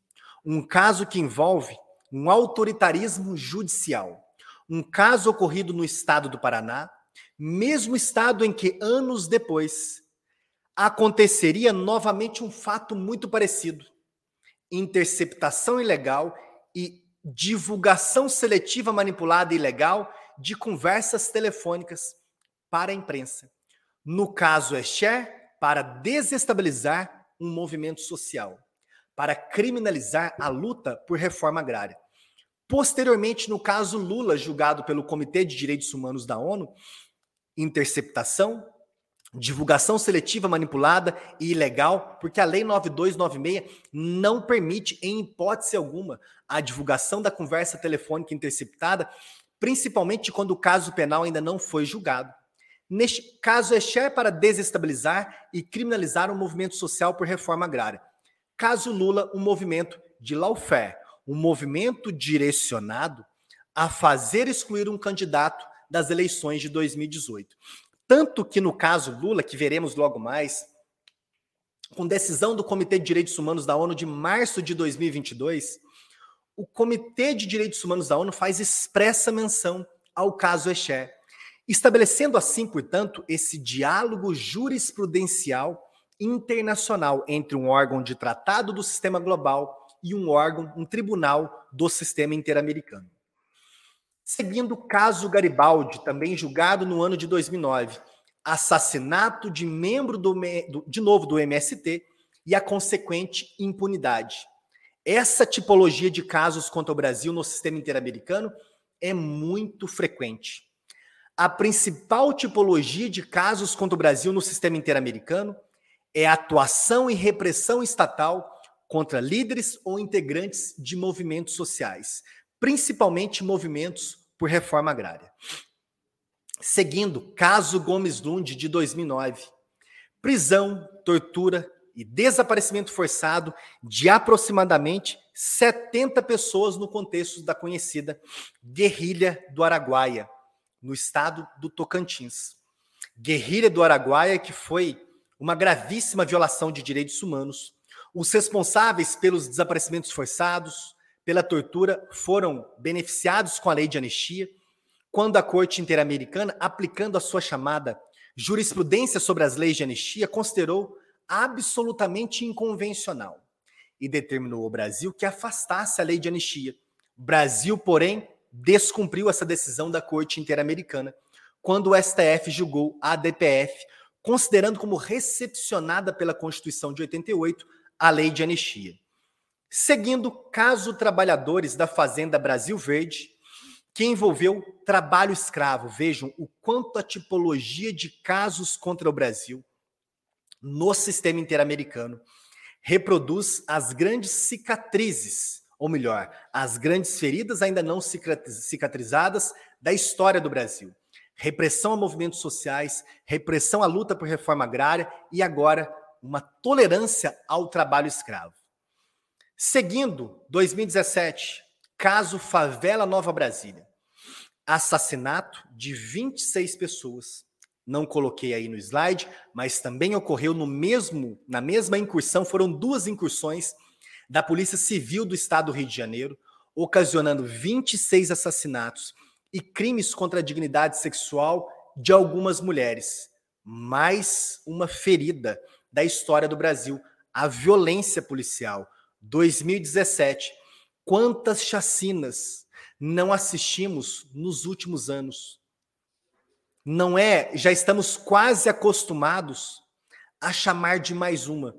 Um caso que envolve um autoritarismo judicial. Um caso ocorrido no estado do Paraná, mesmo estado em que anos depois aconteceria novamente um fato muito parecido: interceptação ilegal e divulgação seletiva manipulada e ilegal de conversas telefônicas para a imprensa. No caso Escher, para desestabilizar um movimento social para criminalizar a luta por reforma agrária. Posteriormente, no caso Lula, julgado pelo Comitê de Direitos Humanos da ONU, interceptação, divulgação seletiva manipulada e ilegal, porque a Lei 9296 não permite, em hipótese alguma, a divulgação da conversa telefônica interceptada, principalmente quando o caso penal ainda não foi julgado. Neste caso, é share para desestabilizar e criminalizar um movimento social por reforma agrária. Caso Lula, um movimento de lawfare, um movimento direcionado a fazer excluir um candidato das eleições de 2018. Tanto que no caso Lula, que veremos logo mais, com decisão do Comitê de Direitos Humanos da ONU de março de 2022, o Comitê de Direitos Humanos da ONU faz expressa menção ao caso Echer estabelecendo assim, portanto, esse diálogo jurisprudencial internacional entre um órgão de tratado do sistema global e um órgão, um tribunal do sistema interamericano. Seguindo o caso Garibaldi, também julgado no ano de 2009, assassinato de membro do, de novo do MST e a consequente impunidade. Essa tipologia de casos contra o Brasil no sistema interamericano é muito frequente a principal tipologia de casos contra o Brasil no sistema interamericano é a atuação e repressão estatal contra líderes ou integrantes de movimentos sociais, principalmente movimentos por reforma agrária. Seguindo, caso Gomes Lund de 2009, prisão, tortura e desaparecimento forçado de aproximadamente 70 pessoas no contexto da conhecida guerrilha do Araguaia, no estado do Tocantins. Guerrilha do Araguaia, que foi uma gravíssima violação de direitos humanos. Os responsáveis pelos desaparecimentos forçados, pela tortura, foram beneficiados com a lei de anistia, quando a Corte Interamericana, aplicando a sua chamada jurisprudência sobre as leis de anistia, considerou absolutamente inconvencional e determinou ao Brasil que afastasse a lei de anistia. Brasil, porém, descumpriu essa decisão da Corte Interamericana quando o STF julgou a ADPF, considerando como recepcionada pela Constituição de 88 a lei de anistia. Seguindo caso trabalhadores da Fazenda Brasil Verde, que envolveu trabalho escravo. Vejam o quanto a tipologia de casos contra o Brasil no sistema interamericano reproduz as grandes cicatrizes ou melhor, as grandes feridas ainda não cicatrizadas da história do Brasil. Repressão a movimentos sociais, repressão à luta por reforma agrária e agora uma tolerância ao trabalho escravo. Seguindo, 2017, caso Favela Nova Brasília. Assassinato de 26 pessoas. Não coloquei aí no slide, mas também ocorreu no mesmo, na mesma incursão, foram duas incursões da Polícia Civil do Estado do Rio de Janeiro, ocasionando 26 assassinatos e crimes contra a dignidade sexual de algumas mulheres. Mais uma ferida da história do Brasil, a violência policial. 2017. Quantas chacinas não assistimos nos últimos anos? Não é, já estamos quase acostumados a chamar de mais uma.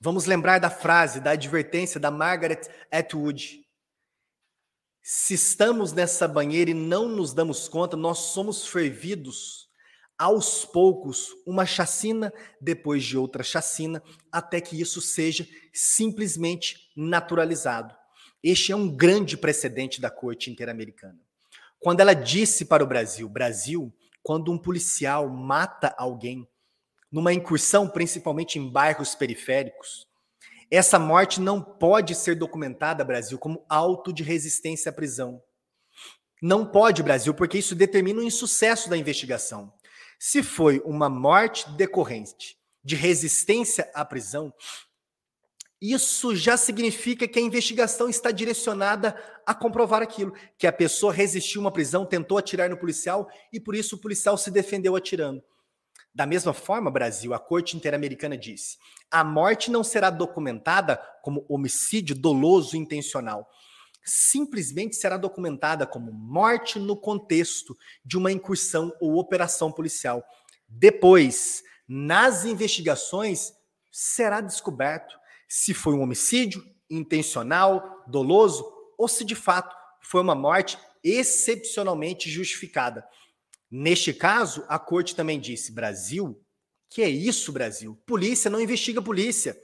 Vamos lembrar da frase, da advertência da Margaret Atwood. Se estamos nessa banheira e não nos damos conta, nós somos fervidos aos poucos, uma chacina depois de outra chacina, até que isso seja simplesmente naturalizado. Este é um grande precedente da Corte Interamericana. Quando ela disse para o Brasil: Brasil, quando um policial mata alguém, numa incursão, principalmente em bairros periféricos, essa morte não pode ser documentada, Brasil, como auto de resistência à prisão. Não pode, Brasil, porque isso determina o insucesso da investigação. Se foi uma morte decorrente de resistência à prisão, isso já significa que a investigação está direcionada a comprovar aquilo, que a pessoa resistiu uma prisão, tentou atirar no policial e por isso o policial se defendeu atirando. Da mesma forma, Brasil, a Corte Interamericana disse: a morte não será documentada como homicídio doloso intencional. Simplesmente será documentada como morte no contexto de uma incursão ou operação policial. Depois, nas investigações, será descoberto se foi um homicídio intencional, doloso, ou se de fato foi uma morte excepcionalmente justificada. Neste caso, a corte também disse: Brasil, que é isso, Brasil? Polícia não investiga polícia.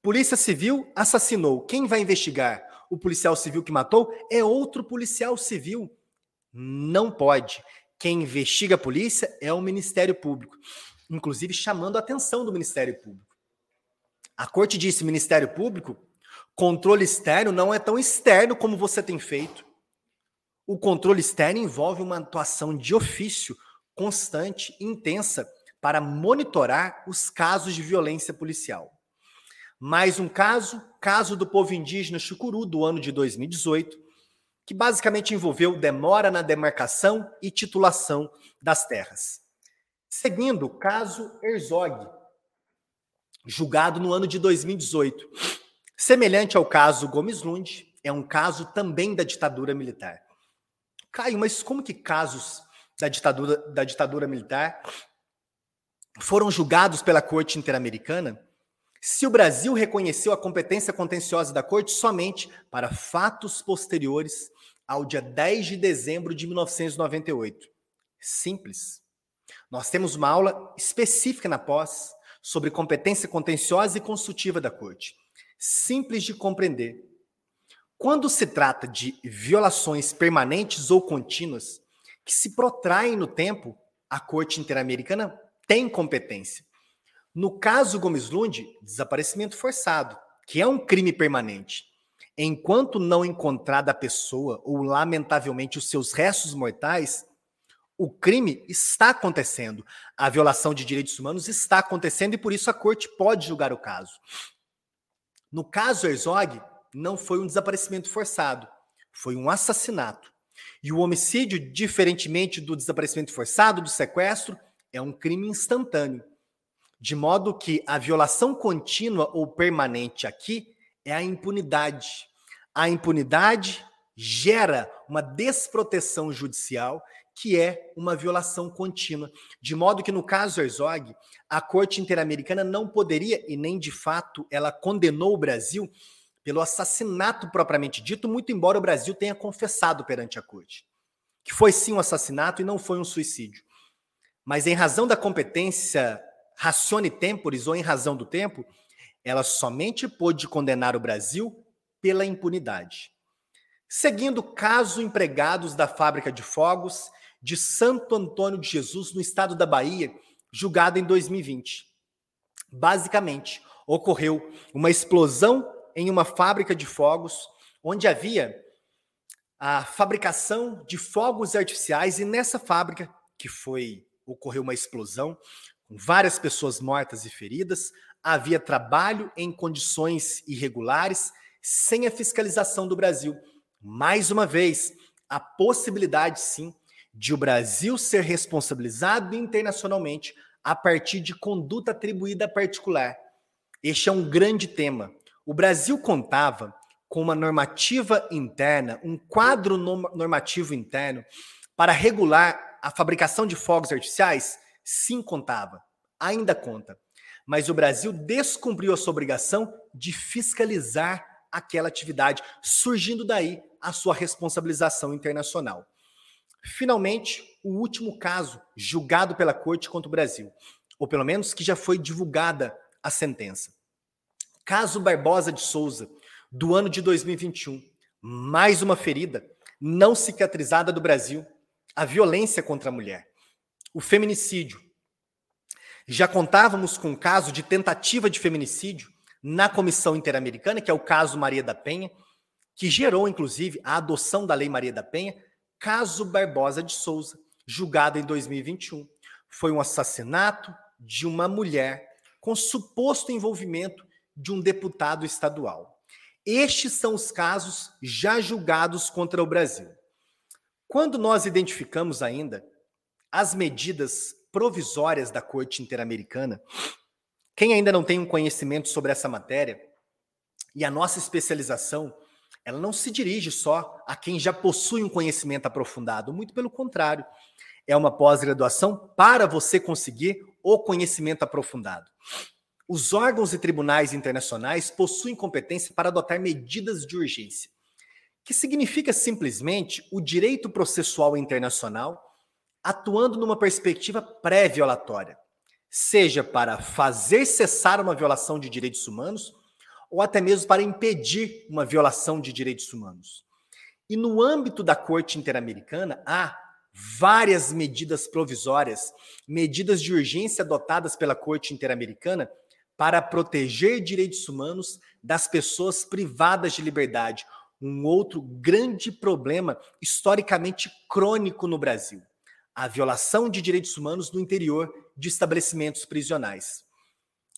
Polícia Civil assassinou. Quem vai investigar? O policial civil que matou é outro policial civil. Não pode. Quem investiga a polícia é o Ministério Público, inclusive chamando a atenção do Ministério Público. A corte disse: Ministério Público, controle externo não é tão externo como você tem feito. O controle externo envolve uma atuação de ofício constante, intensa, para monitorar os casos de violência policial. Mais um caso, caso do povo indígena Chucuru, do ano de 2018, que basicamente envolveu demora na demarcação e titulação das terras. Seguindo, o caso Herzog, julgado no ano de 2018. Semelhante ao caso Gomes Lund, é um caso também da ditadura militar. Caio, mas como que casos da ditadura, da ditadura militar foram julgados pela Corte Interamericana se o Brasil reconheceu a competência contenciosa da Corte somente para fatos posteriores ao dia 10 de dezembro de 1998? Simples. Nós temos uma aula específica na pós sobre competência contenciosa e consultiva da Corte. Simples de compreender. Quando se trata de violações permanentes ou contínuas que se protraem no tempo, a Corte Interamericana tem competência. No caso Gomes Lund, desaparecimento forçado, que é um crime permanente. Enquanto não encontrada a pessoa ou, lamentavelmente, os seus restos mortais, o crime está acontecendo. A violação de direitos humanos está acontecendo e por isso a corte pode julgar o caso. No caso Herzog, não foi um desaparecimento forçado, foi um assassinato. E o homicídio, diferentemente do desaparecimento forçado, do sequestro, é um crime instantâneo. De modo que a violação contínua ou permanente aqui é a impunidade. A impunidade gera uma desproteção judicial que é uma violação contínua. De modo que, no caso Herzog, a Corte Interamericana não poderia, e nem de fato ela condenou o Brasil pelo assassinato propriamente dito, muito embora o Brasil tenha confessado perante a Corte que foi sim um assassinato e não foi um suicídio. Mas em razão da competência ratione temporis ou em razão do tempo, ela somente pôde condenar o Brasil pela impunidade. Seguindo caso empregados da fábrica de fogos de Santo Antônio de Jesus, no estado da Bahia, julgado em 2020. Basicamente, ocorreu uma explosão em uma fábrica de fogos, onde havia a fabricação de fogos artificiais, e nessa fábrica, que foi ocorreu uma explosão, com várias pessoas mortas e feridas, havia trabalho em condições irregulares, sem a fiscalização do Brasil. Mais uma vez, a possibilidade, sim, de o Brasil ser responsabilizado internacionalmente a partir de conduta atribuída particular. Este é um grande tema. O Brasil contava com uma normativa interna, um quadro normativo interno para regular a fabricação de fogos artificiais? Sim, contava. Ainda conta. Mas o Brasil descumpriu a sua obrigação de fiscalizar aquela atividade, surgindo daí a sua responsabilização internacional. Finalmente, o último caso julgado pela Corte contra o Brasil, ou pelo menos que já foi divulgada a sentença. Caso Barbosa de Souza, do ano de 2021. Mais uma ferida não cicatrizada do Brasil, a violência contra a mulher, o feminicídio. Já contávamos com um caso de tentativa de feminicídio na Comissão Interamericana, que é o caso Maria da Penha, que gerou, inclusive, a adoção da Lei Maria da Penha, caso Barbosa de Souza, julgado em 2021. Foi um assassinato de uma mulher com suposto envolvimento de um deputado estadual. Estes são os casos já julgados contra o Brasil. Quando nós identificamos ainda as medidas provisórias da Corte Interamericana, quem ainda não tem um conhecimento sobre essa matéria, e a nossa especialização, ela não se dirige só a quem já possui um conhecimento aprofundado, muito pelo contrário. É uma pós-graduação para você conseguir o conhecimento aprofundado. Os órgãos e tribunais internacionais possuem competência para adotar medidas de urgência, que significa simplesmente o direito processual internacional atuando numa perspectiva pré-violatória, seja para fazer cessar uma violação de direitos humanos ou até mesmo para impedir uma violação de direitos humanos. E no âmbito da Corte Interamericana, há várias medidas provisórias, medidas de urgência adotadas pela Corte Interamericana para proteger direitos humanos das pessoas privadas de liberdade, um outro grande problema historicamente crônico no Brasil. A violação de direitos humanos no interior de estabelecimentos prisionais,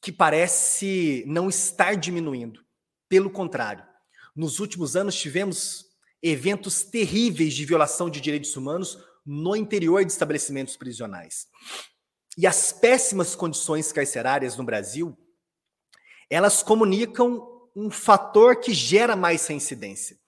que parece não estar diminuindo. Pelo contrário, nos últimos anos tivemos eventos terríveis de violação de direitos humanos no interior de estabelecimentos prisionais. E as péssimas condições carcerárias no Brasil elas comunicam um fator que gera mais reincidência.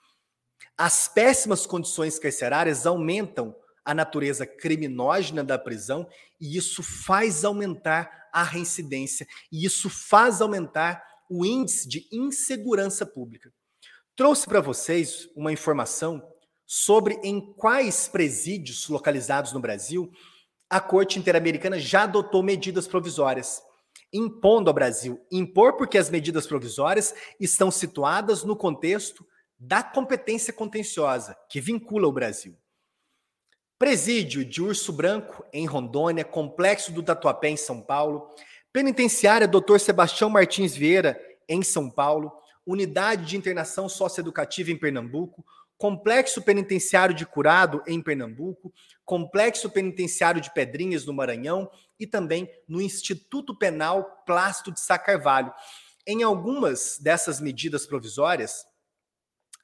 As péssimas condições carcerárias aumentam a natureza criminógena da prisão e isso faz aumentar a reincidência e isso faz aumentar o índice de insegurança pública. Trouxe para vocês uma informação sobre em quais presídios localizados no Brasil a Corte Interamericana já adotou medidas provisórias impondo ao Brasil. Impor porque as medidas provisórias estão situadas no contexto da competência contenciosa, que vincula o Brasil. Presídio de Urso Branco, em Rondônia, Complexo do Tatuapé, em São Paulo, Penitenciária Dr. Sebastião Martins Vieira, em São Paulo, Unidade de Internação Socioeducativa em Pernambuco, Complexo Penitenciário de Curado, em Pernambuco, Complexo Penitenciário de Pedrinhas, no Maranhão, e também no Instituto Penal Plástico de Sá Carvalho. Em algumas dessas medidas provisórias,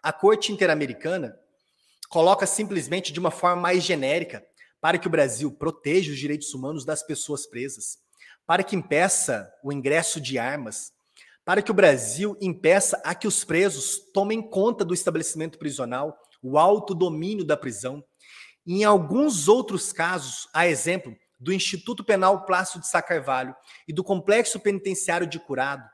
a Corte Interamericana coloca simplesmente de uma forma mais genérica para que o Brasil proteja os direitos humanos das pessoas presas, para que impeça o ingresso de armas, para que o Brasil impeça a que os presos tomem conta do estabelecimento prisional, o autodomínio da prisão. Em alguns outros casos, a exemplo do Instituto Penal Plácido de Sá Carvalho e do Complexo Penitenciário de Curado,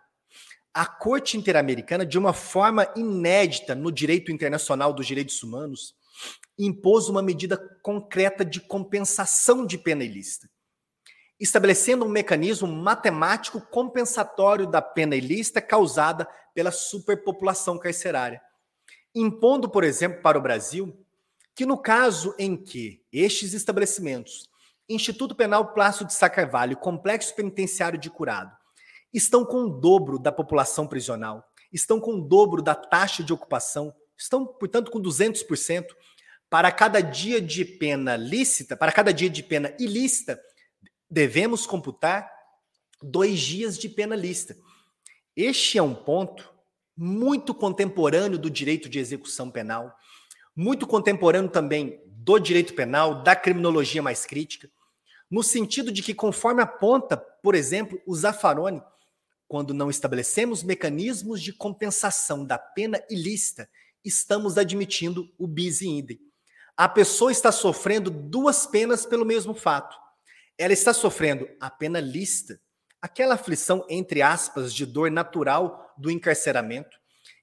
a Corte Interamericana, de uma forma inédita no direito internacional dos direitos humanos, impôs uma medida concreta de compensação de pena ilícita estabelecendo um mecanismo matemático compensatório da pena ilícita causada pela superpopulação carcerária, impondo, por exemplo, para o Brasil que no caso em que estes estabelecimentos, Instituto Penal Plácido de Sacarvalho, Complexo Penitenciário de Curado, estão com o dobro da população prisional, estão com o dobro da taxa de ocupação, estão, portanto, com 200%. Para cada dia de pena lícita, para cada dia de pena ilícita, devemos computar dois dias de pena lícita. Este é um ponto muito contemporâneo do direito de execução penal, muito contemporâneo também do direito penal, da criminologia mais crítica, no sentido de que, conforme aponta, por exemplo, o Zaffaroni, quando não estabelecemos mecanismos de compensação da pena ilícita, estamos admitindo o bis in idem. A pessoa está sofrendo duas penas pelo mesmo fato. Ela está sofrendo a pena lícita, aquela aflição, entre aspas, de dor natural do encarceramento,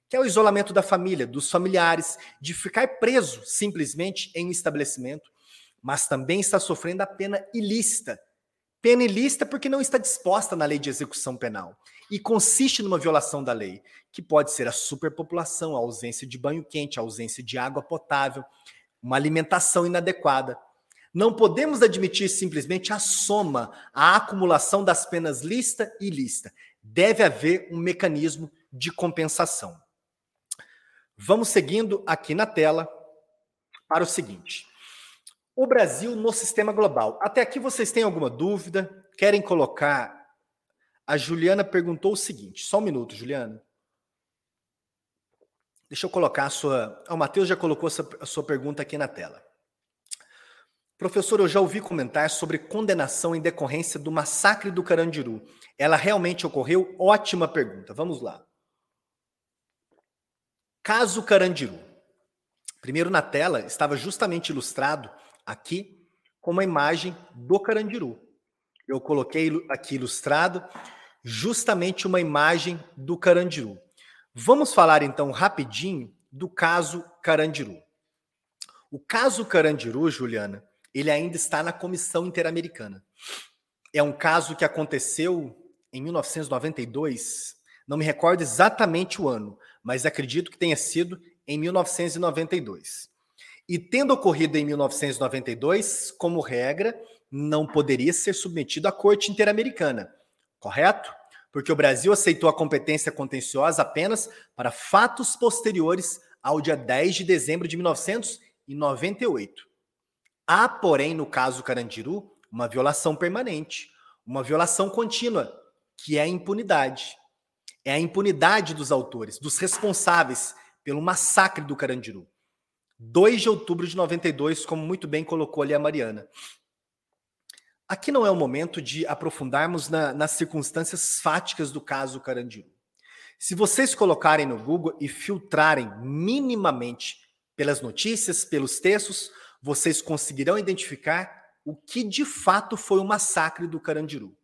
que é o isolamento da família, dos familiares, de ficar preso simplesmente em um estabelecimento, mas também está sofrendo a pena ilícita. Pena ilícita porque não está disposta na lei de execução penal e consiste numa violação da lei, que pode ser a superpopulação, a ausência de banho quente, a ausência de água potável, uma alimentação inadequada. Não podemos admitir simplesmente a soma, a acumulação das penas lista e ilícita. Deve haver um mecanismo de compensação. Vamos seguindo aqui na tela para o seguinte. O Brasil no sistema global. Até aqui vocês têm alguma dúvida? Querem colocar a Juliana perguntou o seguinte: só um minuto, Juliana. Deixa eu colocar a sua. O Matheus já colocou a sua pergunta aqui na tela. Professor, eu já ouvi comentar sobre condenação em decorrência do massacre do Carandiru. Ela realmente ocorreu? Ótima pergunta. Vamos lá. Caso Carandiru. Primeiro na tela estava justamente ilustrado aqui com uma imagem do Carandiru eu coloquei aqui ilustrado justamente uma imagem do Carandiru. Vamos falar então rapidinho do caso Carandiru. O caso Carandiru, Juliana, ele ainda está na Comissão Interamericana. É um caso que aconteceu em 1992, não me recordo exatamente o ano, mas acredito que tenha sido em 1992. E tendo ocorrido em 1992, como regra, não poderia ser submetido à Corte Interamericana, correto? Porque o Brasil aceitou a competência contenciosa apenas para fatos posteriores ao dia 10 de dezembro de 1998. Há, porém, no caso Carandiru, uma violação permanente, uma violação contínua, que é a impunidade. É a impunidade dos autores, dos responsáveis pelo massacre do Carandiru. 2 de outubro de 92, como muito bem colocou ali a Mariana. Aqui não é o momento de aprofundarmos na, nas circunstâncias fáticas do caso Carandiru. Se vocês colocarem no Google e filtrarem minimamente pelas notícias, pelos textos, vocês conseguirão identificar o que de fato foi o massacre do Carandiru,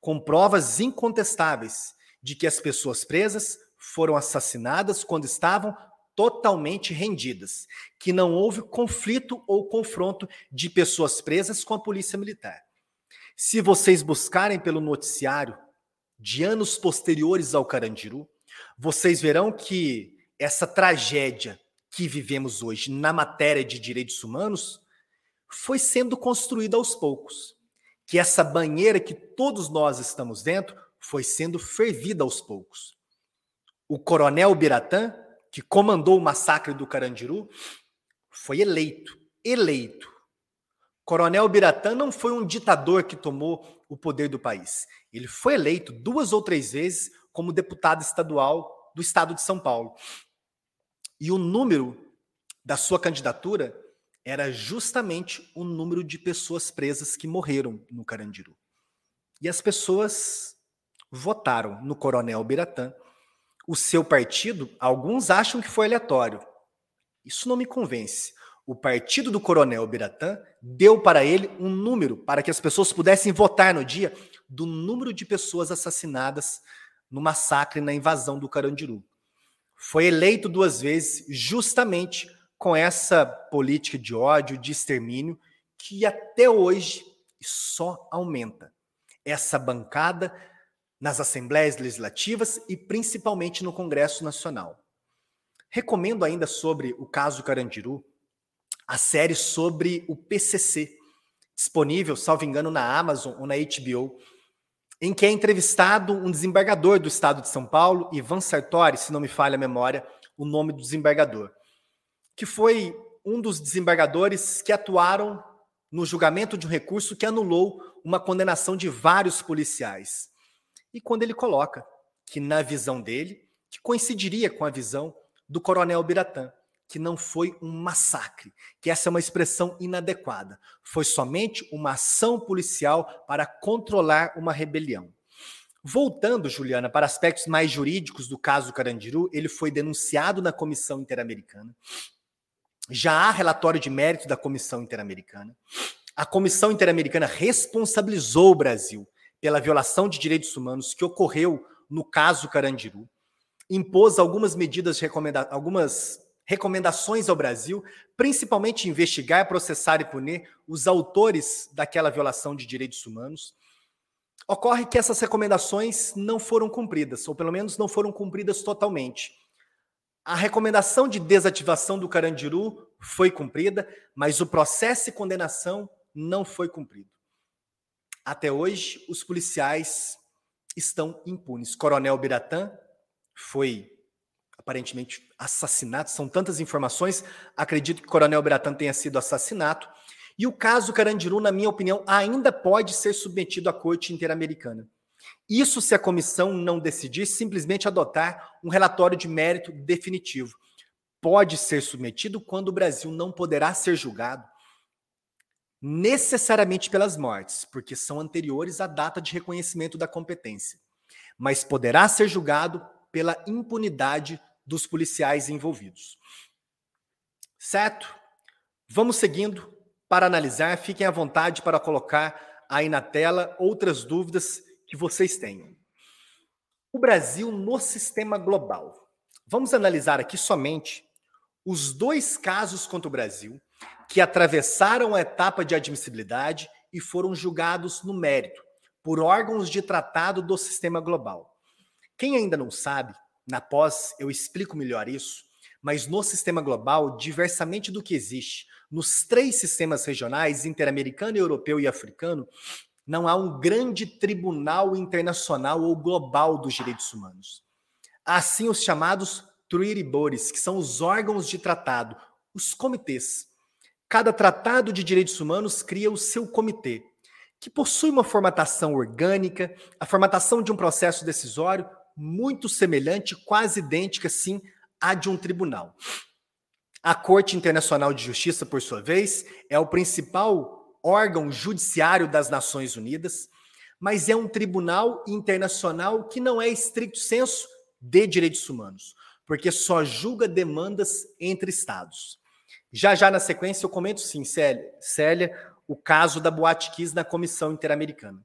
com provas incontestáveis de que as pessoas presas foram assassinadas quando estavam totalmente rendidas, que não houve conflito ou confronto de pessoas presas com a polícia militar. Se vocês buscarem pelo noticiário de anos posteriores ao Carandiru, vocês verão que essa tragédia que vivemos hoje na matéria de direitos humanos foi sendo construída aos poucos. Que essa banheira que todos nós estamos dentro foi sendo fervida aos poucos. O coronel Biratã, que comandou o massacre do Carandiru, foi eleito, eleito Coronel Biratã não foi um ditador que tomou o poder do país. Ele foi eleito duas ou três vezes como deputado estadual do estado de São Paulo. E o número da sua candidatura era justamente o número de pessoas presas que morreram no Carandiru. E as pessoas votaram no Coronel Biratã. O seu partido, alguns acham que foi aleatório. Isso não me convence o partido do Coronel Biratã deu para ele um número para que as pessoas pudessem votar no dia do número de pessoas assassinadas no massacre na invasão do Carandiru. Foi eleito duas vezes justamente com essa política de ódio, de extermínio, que até hoje só aumenta. Essa bancada nas assembleias legislativas e principalmente no Congresso Nacional. Recomendo ainda sobre o caso Carandiru a série sobre o PCC, disponível, salvo engano, na Amazon ou na HBO. em que é entrevistado um desembargador do estado de São Paulo, Ivan Sartori, se não me falha a memória, o nome do desembargador, que foi um dos desembargadores que atuaram no julgamento de um recurso que anulou uma condenação de vários policiais. E quando ele coloca que, na visão dele, que coincidiria com a visão do coronel Biratã, que não foi um massacre, que essa é uma expressão inadequada. Foi somente uma ação policial para controlar uma rebelião. Voltando, Juliana, para aspectos mais jurídicos do caso Carandiru, ele foi denunciado na Comissão Interamericana. Já há relatório de mérito da Comissão Interamericana. A Comissão Interamericana responsabilizou o Brasil pela violação de direitos humanos que ocorreu no caso Carandiru, impôs algumas medidas recomendadas, algumas recomendações ao Brasil, principalmente investigar, processar e punir os autores daquela violação de direitos humanos. Ocorre que essas recomendações não foram cumpridas, ou pelo menos não foram cumpridas totalmente. A recomendação de desativação do Carandiru foi cumprida, mas o processo de condenação não foi cumprido. Até hoje, os policiais estão impunes. Coronel Biratã foi aparentemente assassinato, são tantas informações, acredito que Coronel Biratã tenha sido assassinato, e o caso Carandiru, na minha opinião, ainda pode ser submetido à Corte Interamericana. Isso se a comissão não decidir simplesmente adotar um relatório de mérito definitivo. Pode ser submetido quando o Brasil não poderá ser julgado necessariamente pelas mortes, porque são anteriores à data de reconhecimento da competência, mas poderá ser julgado pela impunidade dos policiais envolvidos. Certo? Vamos seguindo para analisar. Fiquem à vontade para colocar aí na tela outras dúvidas que vocês tenham. O Brasil no sistema global. Vamos analisar aqui somente os dois casos contra o Brasil que atravessaram a etapa de admissibilidade e foram julgados no mérito por órgãos de tratado do sistema global. Quem ainda não sabe, na pós eu explico melhor isso, mas no sistema global, diversamente do que existe nos três sistemas regionais, interamericano, europeu e africano, não há um grande tribunal internacional ou global dos direitos humanos. Há sim os chamados treaty bodies, que são os órgãos de tratado, os comitês. Cada tratado de direitos humanos cria o seu comitê, que possui uma formatação orgânica, a formatação de um processo decisório muito semelhante, quase idêntica, sim, à de um tribunal. A Corte Internacional de Justiça, por sua vez, é o principal órgão judiciário das Nações Unidas, mas é um tribunal internacional que não é estricto senso de direitos humanos, porque só julga demandas entre estados. Já já na sequência eu comento sim, Célia, Célia o caso da Boate Kiss na Comissão Interamericana.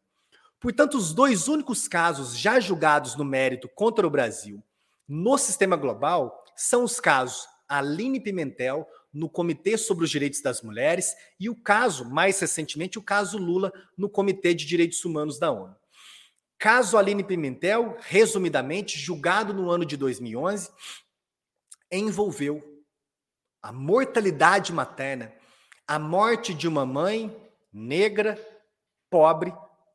Portanto, os dois únicos casos já julgados no mérito contra o Brasil no sistema global são os casos Aline Pimentel no Comitê sobre os Direitos das Mulheres e o caso, mais recentemente, o caso Lula no Comitê de Direitos Humanos da ONU. Caso Aline Pimentel, resumidamente, julgado no ano de 2011, envolveu a mortalidade materna, a morte de uma mãe negra, pobre,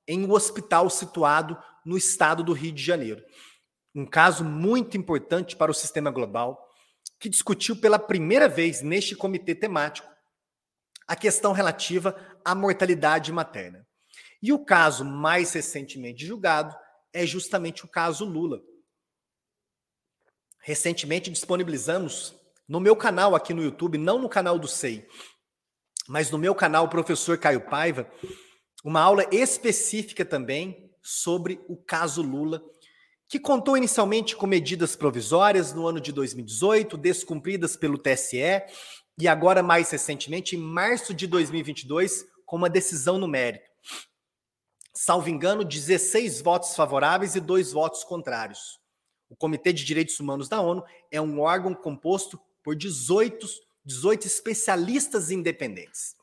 em um hospital situado no estado do Rio de Janeiro. Um caso muito importante para o sistema global, que discutiu pela primeira vez neste comitê temático a questão relativa à mortalidade materna. E o caso mais recentemente julgado é justamente o caso Lula. Recentemente disponibilizamos no meu canal aqui no YouTube, não no canal do SEI, mas no meu canal, professor Caio Paiva, uma aula específica também sobre o caso Lula, que contou inicialmente com medidas provisórias no ano de 2018, descumpridas pelo TSE, e agora, mais recentemente, em março de 2022, com uma decisão no mérito. Salvo engano, 16 votos favoráveis e dois votos contrários. O Comitê de Direitos Humanos da ONU é um órgão composto por 18, 18 especialistas independentes.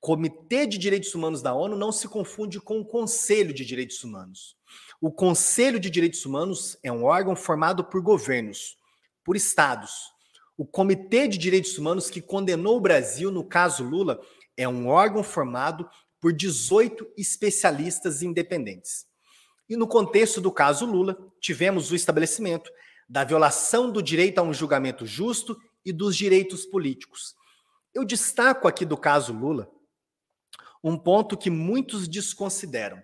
Comitê de Direitos Humanos da ONU não se confunde com o Conselho de Direitos Humanos. O Conselho de Direitos Humanos é um órgão formado por governos, por estados. O Comitê de Direitos Humanos que condenou o Brasil no caso Lula é um órgão formado por 18 especialistas independentes. E no contexto do caso Lula, tivemos o estabelecimento da violação do direito a um julgamento justo e dos direitos políticos. Eu destaco aqui do caso Lula um ponto que muitos desconsideram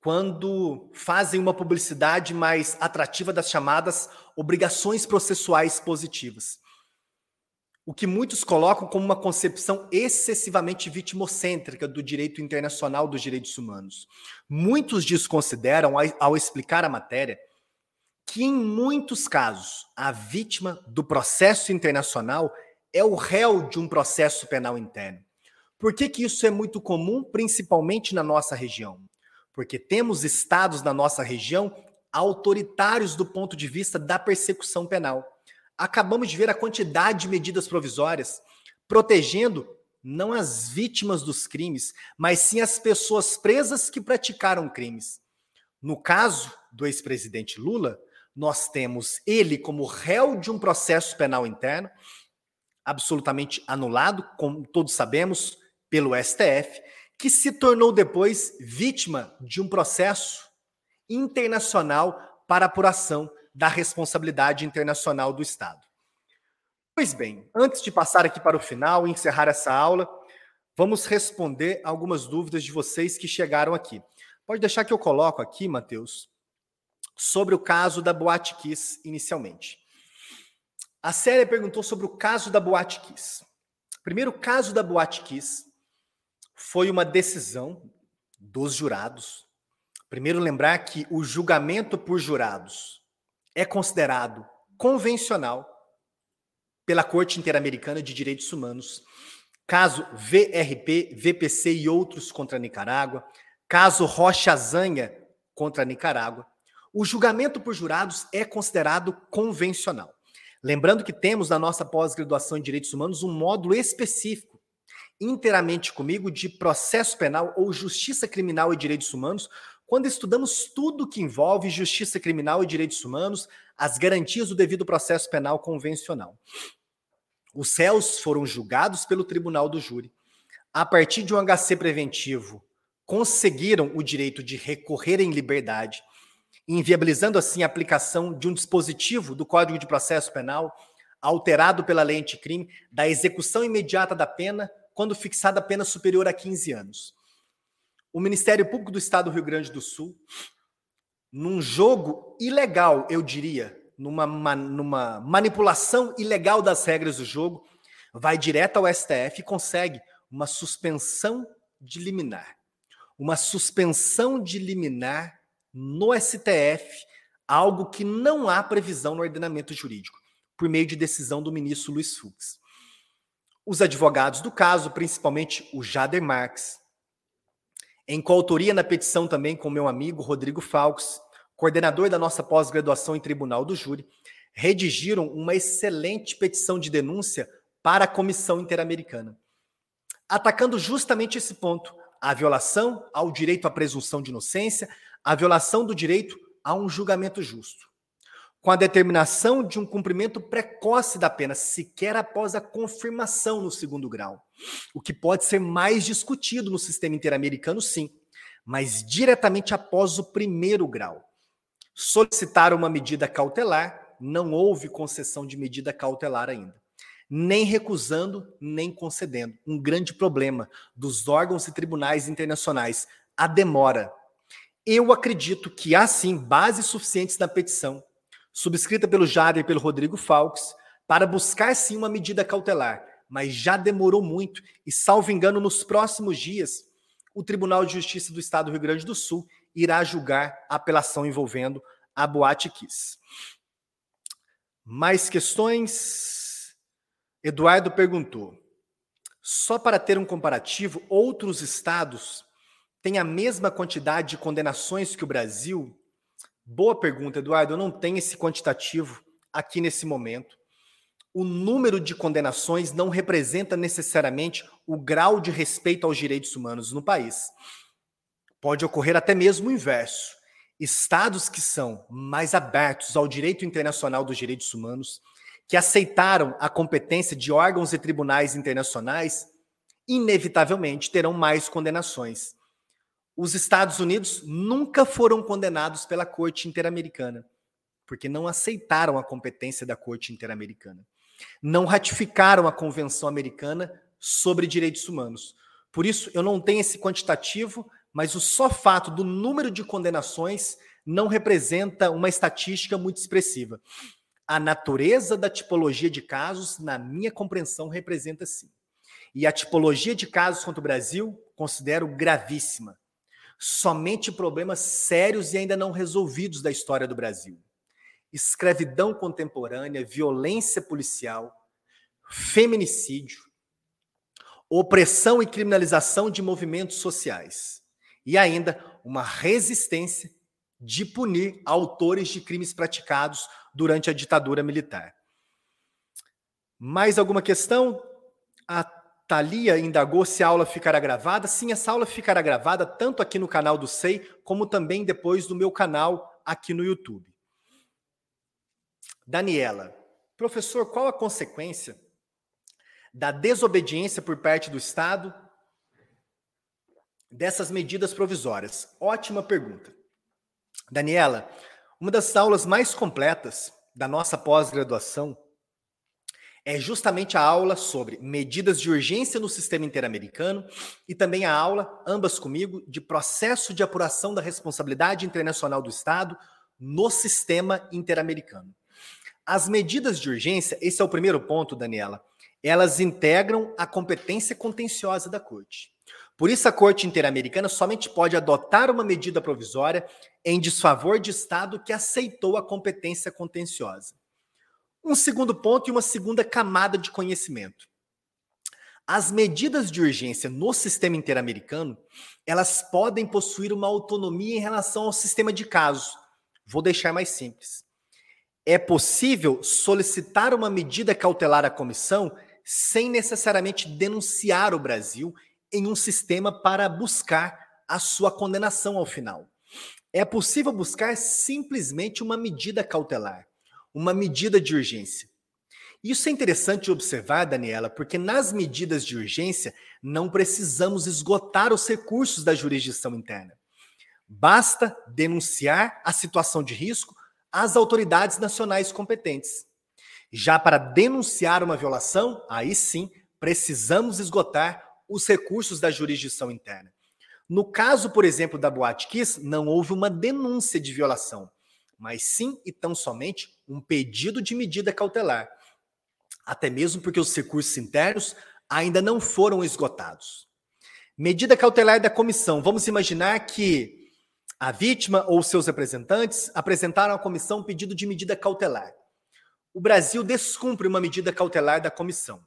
quando fazem uma publicidade mais atrativa das chamadas obrigações processuais positivas. O que muitos colocam como uma concepção excessivamente vitimocêntrica do direito internacional dos direitos humanos. Muitos desconsideram, ao explicar a matéria, que em muitos casos a vítima do processo internacional é o réu de um processo penal interno. Por que, que isso é muito comum, principalmente na nossa região? Porque temos estados na nossa região autoritários do ponto de vista da persecução penal. Acabamos de ver a quantidade de medidas provisórias protegendo não as vítimas dos crimes, mas sim as pessoas presas que praticaram crimes. No caso do ex-presidente Lula, nós temos ele como réu de um processo penal interno, absolutamente anulado, como todos sabemos, pelo STF, que se tornou depois vítima de um processo internacional para apuração da responsabilidade internacional do Estado. Pois bem, antes de passar aqui para o final e encerrar essa aula, vamos responder algumas dúvidas de vocês que chegaram aqui. Pode deixar que eu coloco aqui, Matheus, sobre o caso da Boate Kiss inicialmente. A série perguntou sobre o caso da Boate Kiss. Primeiro, o caso da Boate Kiss foi uma decisão dos jurados. Primeiro, lembrar que o julgamento por jurados é considerado convencional pela Corte Interamericana de Direitos Humanos. Caso VRP, VPC e outros contra a Nicarágua, caso Rocha Zanha contra a Nicarágua, o julgamento por jurados é considerado convencional. Lembrando que temos na nossa pós-graduação em Direitos Humanos um módulo específico, inteiramente comigo, de processo penal ou justiça criminal e direitos humanos, quando estudamos tudo que envolve justiça criminal e direitos humanos, as garantias do devido processo penal convencional. Os réus foram julgados pelo tribunal do júri. A partir de um HC preventivo, conseguiram o direito de recorrer em liberdade inviabilizando assim a aplicação de um dispositivo do Código de Processo Penal alterado pela lei anticrime da execução imediata da pena quando fixada a pena superior a 15 anos. O Ministério Público do Estado do Rio Grande do Sul, num jogo ilegal, eu diria, numa, numa manipulação ilegal das regras do jogo, vai direto ao STF e consegue uma suspensão de liminar. Uma suspensão de liminar no STF algo que não há previsão no ordenamento jurídico, por meio de decisão do ministro Luiz Fux. Os advogados do caso, principalmente o Jader Marques, em coautoria na petição também com meu amigo Rodrigo Falcos, coordenador da nossa pós-graduação em Tribunal do Júri, redigiram uma excelente petição de denúncia para a Comissão Interamericana, atacando justamente esse ponto, a violação ao direito à presunção de inocência, a violação do direito a um julgamento justo, com a determinação de um cumprimento precoce da pena, sequer após a confirmação no segundo grau, o que pode ser mais discutido no sistema interamericano, sim, mas diretamente após o primeiro grau. Solicitar uma medida cautelar, não houve concessão de medida cautelar ainda nem recusando, nem concedendo. Um grande problema dos órgãos e tribunais internacionais, a demora. Eu acredito que há sim bases suficientes na petição, subscrita pelo Jader e pelo Rodrigo Falks, para buscar sim uma medida cautelar, mas já demorou muito e, salvo engano, nos próximos dias, o Tribunal de Justiça do Estado do Rio Grande do Sul irá julgar a apelação envolvendo a Boate Kiss. Mais questões? Eduardo perguntou: só para ter um comparativo, outros estados tem a mesma quantidade de condenações que o Brasil? Boa pergunta, Eduardo. Eu não tenho esse quantitativo aqui nesse momento. O número de condenações não representa necessariamente o grau de respeito aos direitos humanos no país. Pode ocorrer até mesmo o inverso. Estados que são mais abertos ao direito internacional dos direitos humanos, que aceitaram a competência de órgãos e tribunais internacionais, inevitavelmente terão mais condenações os Estados Unidos nunca foram condenados pela Corte Interamericana, porque não aceitaram a competência da Corte Interamericana. Não ratificaram a Convenção Americana sobre Direitos Humanos. Por isso, eu não tenho esse quantitativo, mas o só fato do número de condenações não representa uma estatística muito expressiva. A natureza da tipologia de casos, na minha compreensão, representa sim. E a tipologia de casos contra o Brasil considero gravíssima. Somente problemas sérios e ainda não resolvidos da história do Brasil. Escravidão contemporânea, violência policial, feminicídio, opressão e criminalização de movimentos sociais. E ainda uma resistência de punir autores de crimes praticados durante a ditadura militar. Mais alguma questão? A Thalia indagou se a aula ficará gravada. Sim, essa aula ficará gravada tanto aqui no canal do SEI, como também depois no meu canal aqui no YouTube. Daniela, professor, qual a consequência da desobediência por parte do Estado dessas medidas provisórias? Ótima pergunta. Daniela, uma das aulas mais completas da nossa pós-graduação é justamente a aula sobre medidas de urgência no sistema interamericano e também a aula, ambas comigo, de processo de apuração da responsabilidade internacional do Estado no sistema interamericano. As medidas de urgência, esse é o primeiro ponto, Daniela, elas integram a competência contenciosa da Corte. Por isso, a Corte Interamericana somente pode adotar uma medida provisória em desfavor de Estado que aceitou a competência contenciosa. Um segundo ponto e uma segunda camada de conhecimento. As medidas de urgência no sistema interamericano, elas podem possuir uma autonomia em relação ao sistema de casos. Vou deixar mais simples. É possível solicitar uma medida cautelar à comissão sem necessariamente denunciar o Brasil em um sistema para buscar a sua condenação ao final. É possível buscar simplesmente uma medida cautelar, uma medida de urgência. Isso é interessante observar, Daniela, porque nas medidas de urgência não precisamos esgotar os recursos da jurisdição interna. Basta denunciar a situação de risco às autoridades nacionais competentes. Já para denunciar uma violação, aí sim precisamos esgotar os recursos da jurisdição interna. No caso, por exemplo, da Boate Kiss, não houve uma denúncia de violação, mas sim e tão somente um pedido de medida cautelar. Até mesmo porque os recursos internos ainda não foram esgotados. Medida cautelar da comissão. Vamos imaginar que a vítima ou seus representantes apresentaram à comissão um pedido de medida cautelar. O Brasil descumpre uma medida cautelar da comissão.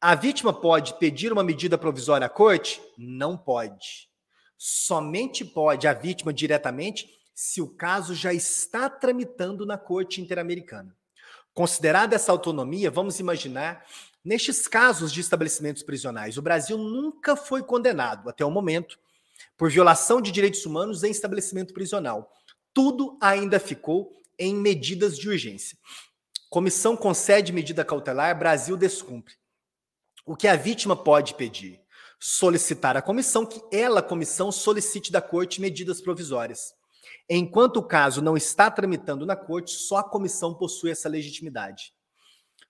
A vítima pode pedir uma medida provisória à corte? Não pode. Somente pode a vítima diretamente se o caso já está tramitando na corte interamericana. Considerada essa autonomia, vamos imaginar, nestes casos de estabelecimentos prisionais, o Brasil nunca foi condenado, até o momento, por violação de direitos humanos em estabelecimento prisional. Tudo ainda ficou em medidas de urgência. Comissão concede medida cautelar, Brasil descumpre. O que a vítima pode pedir? Solicitar à comissão que ela, comissão, solicite da corte medidas provisórias. Enquanto o caso não está tramitando na corte, só a comissão possui essa legitimidade.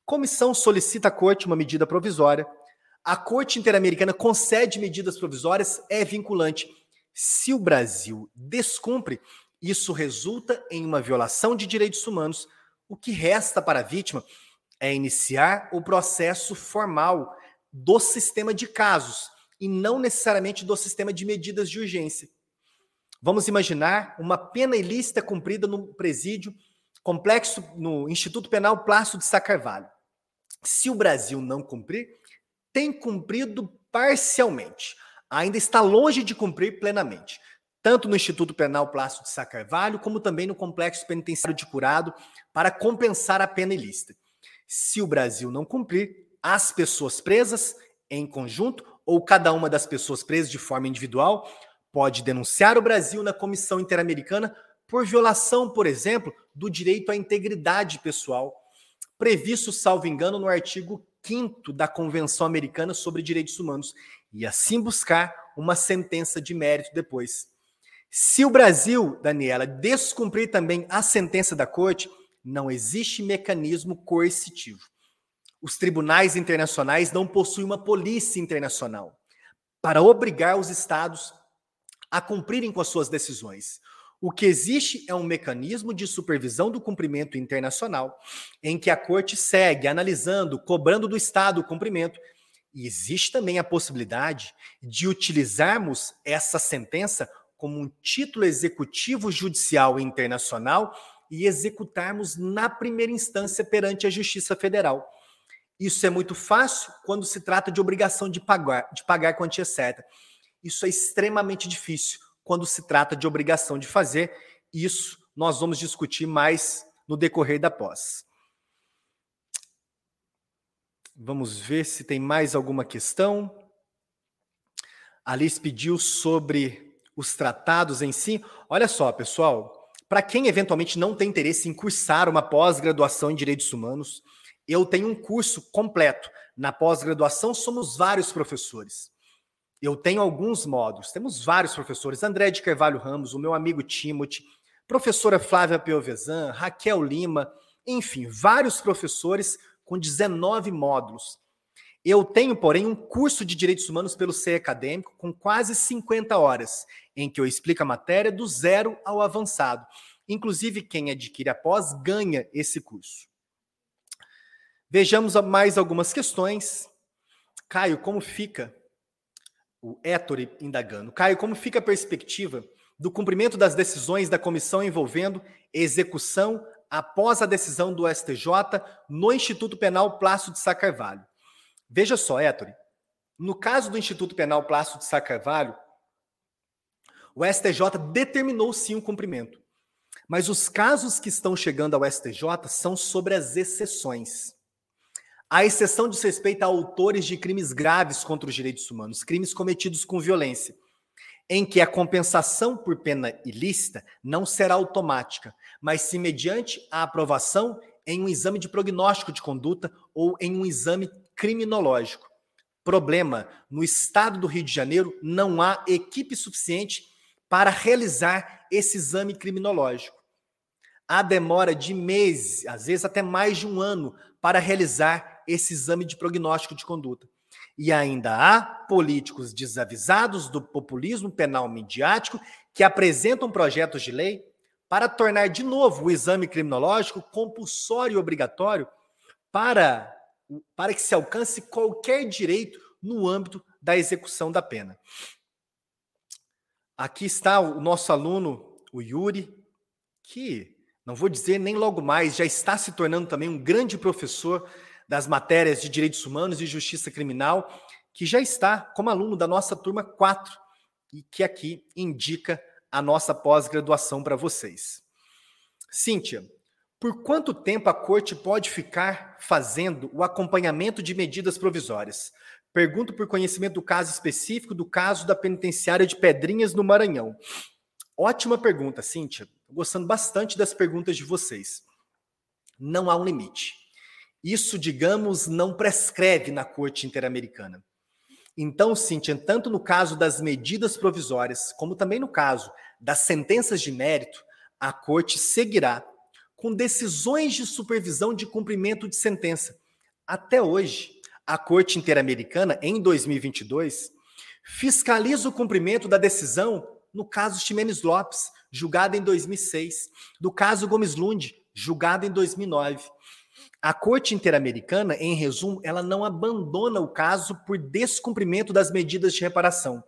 Comissão solicita à corte uma medida provisória. A Corte Interamericana concede medidas provisórias, é vinculante. Se o Brasil descumpre, isso resulta em uma violação de direitos humanos. O que resta para a vítima é iniciar o processo formal do sistema de casos e não necessariamente do sistema de medidas de urgência. Vamos imaginar uma pena ilícita cumprida no presídio complexo no Instituto Penal Plácido de Sá Carvalho. Se o Brasil não cumprir, tem cumprido parcialmente. Ainda está longe de cumprir plenamente, tanto no Instituto Penal Plácido de Sá Carvalho, como também no Complexo Penitenciário de Curado, para compensar a pena ilícita. Se o Brasil não cumprir, as pessoas presas em conjunto ou cada uma das pessoas presas de forma individual pode denunciar o Brasil na Comissão Interamericana por violação, por exemplo, do direito à integridade pessoal, previsto, salvo engano, no artigo 5 da Convenção Americana sobre Direitos Humanos, e assim buscar uma sentença de mérito depois. Se o Brasil, Daniela, descumprir também a sentença da corte, não existe mecanismo coercitivo. Os tribunais internacionais não possuem uma polícia internacional para obrigar os estados a cumprirem com as suas decisões. O que existe é um mecanismo de supervisão do cumprimento internacional, em que a corte segue analisando, cobrando do Estado o cumprimento. E existe também a possibilidade de utilizarmos essa sentença como um título executivo judicial internacional e executarmos na primeira instância perante a Justiça Federal. Isso é muito fácil quando se trata de obrigação de pagar, de pagar quantia certa. Isso é extremamente difícil quando se trata de obrigação de fazer. Isso nós vamos discutir mais no decorrer da pós. Vamos ver se tem mais alguma questão. Alice pediu sobre os tratados em si. Olha só, pessoal, para quem eventualmente não tem interesse em cursar uma pós-graduação em direitos humanos, eu tenho um curso completo. Na pós-graduação somos vários professores. Eu tenho alguns módulos, temos vários professores, André de Carvalho Ramos, o meu amigo Timothy, professora Flávia Piovesan, Raquel Lima, enfim, vários professores com 19 módulos. Eu tenho, porém, um curso de Direitos Humanos pelo CE Acadêmico com quase 50 horas, em que eu explico a matéria do zero ao avançado. Inclusive, quem adquire após ganha esse curso. Vejamos mais algumas questões. Caio, como fica o Ettore indagando. Caio, como fica a perspectiva do cumprimento das decisões da comissão envolvendo execução após a decisão do STJ no Instituto Penal Plácido de Sá Carvalho? Veja só, Ettore, no caso do Instituto Penal Plácido de Sá Carvalho, o STJ determinou sim o cumprimento. Mas os casos que estão chegando ao STJ são sobre as exceções. A exceção diz respeito a autores de crimes graves contra os direitos humanos, crimes cometidos com violência, em que a compensação por pena ilícita não será automática, mas se mediante a aprovação em um exame de prognóstico de conduta ou em um exame criminológico. Problema: no estado do Rio de Janeiro não há equipe suficiente para realizar esse exame criminológico. Há demora de meses, às vezes até mais de um ano, para realizar esse exame de prognóstico de conduta. E ainda há políticos desavisados do populismo penal midiático que apresentam projetos de lei para tornar de novo o exame criminológico compulsório e obrigatório para, para que se alcance qualquer direito no âmbito da execução da pena. Aqui está o nosso aluno, o Yuri, que não vou dizer nem logo mais, já está se tornando também um grande professor das matérias de Direitos Humanos e Justiça Criminal, que já está como aluno da nossa turma 4 e que aqui indica a nossa pós-graduação para vocês. Cíntia, por quanto tempo a corte pode ficar fazendo o acompanhamento de medidas provisórias? Pergunto por conhecimento do caso específico do caso da penitenciária de Pedrinhas no Maranhão. Ótima pergunta, Cíntia. Gostando bastante das perguntas de vocês. Não há um limite. Isso, digamos, não prescreve na Corte Interamericana. Então, Cíntia, tanto no caso das medidas provisórias, como também no caso das sentenças de mérito, a Corte seguirá com decisões de supervisão de cumprimento de sentença. Até hoje, a Corte Interamericana, em 2022, fiscaliza o cumprimento da decisão no caso Ximenes Lopes, julgado em 2006, do caso Gomes Lund, julgado em 2009. A Corte Interamericana, em resumo, ela não abandona o caso por descumprimento das medidas de reparação.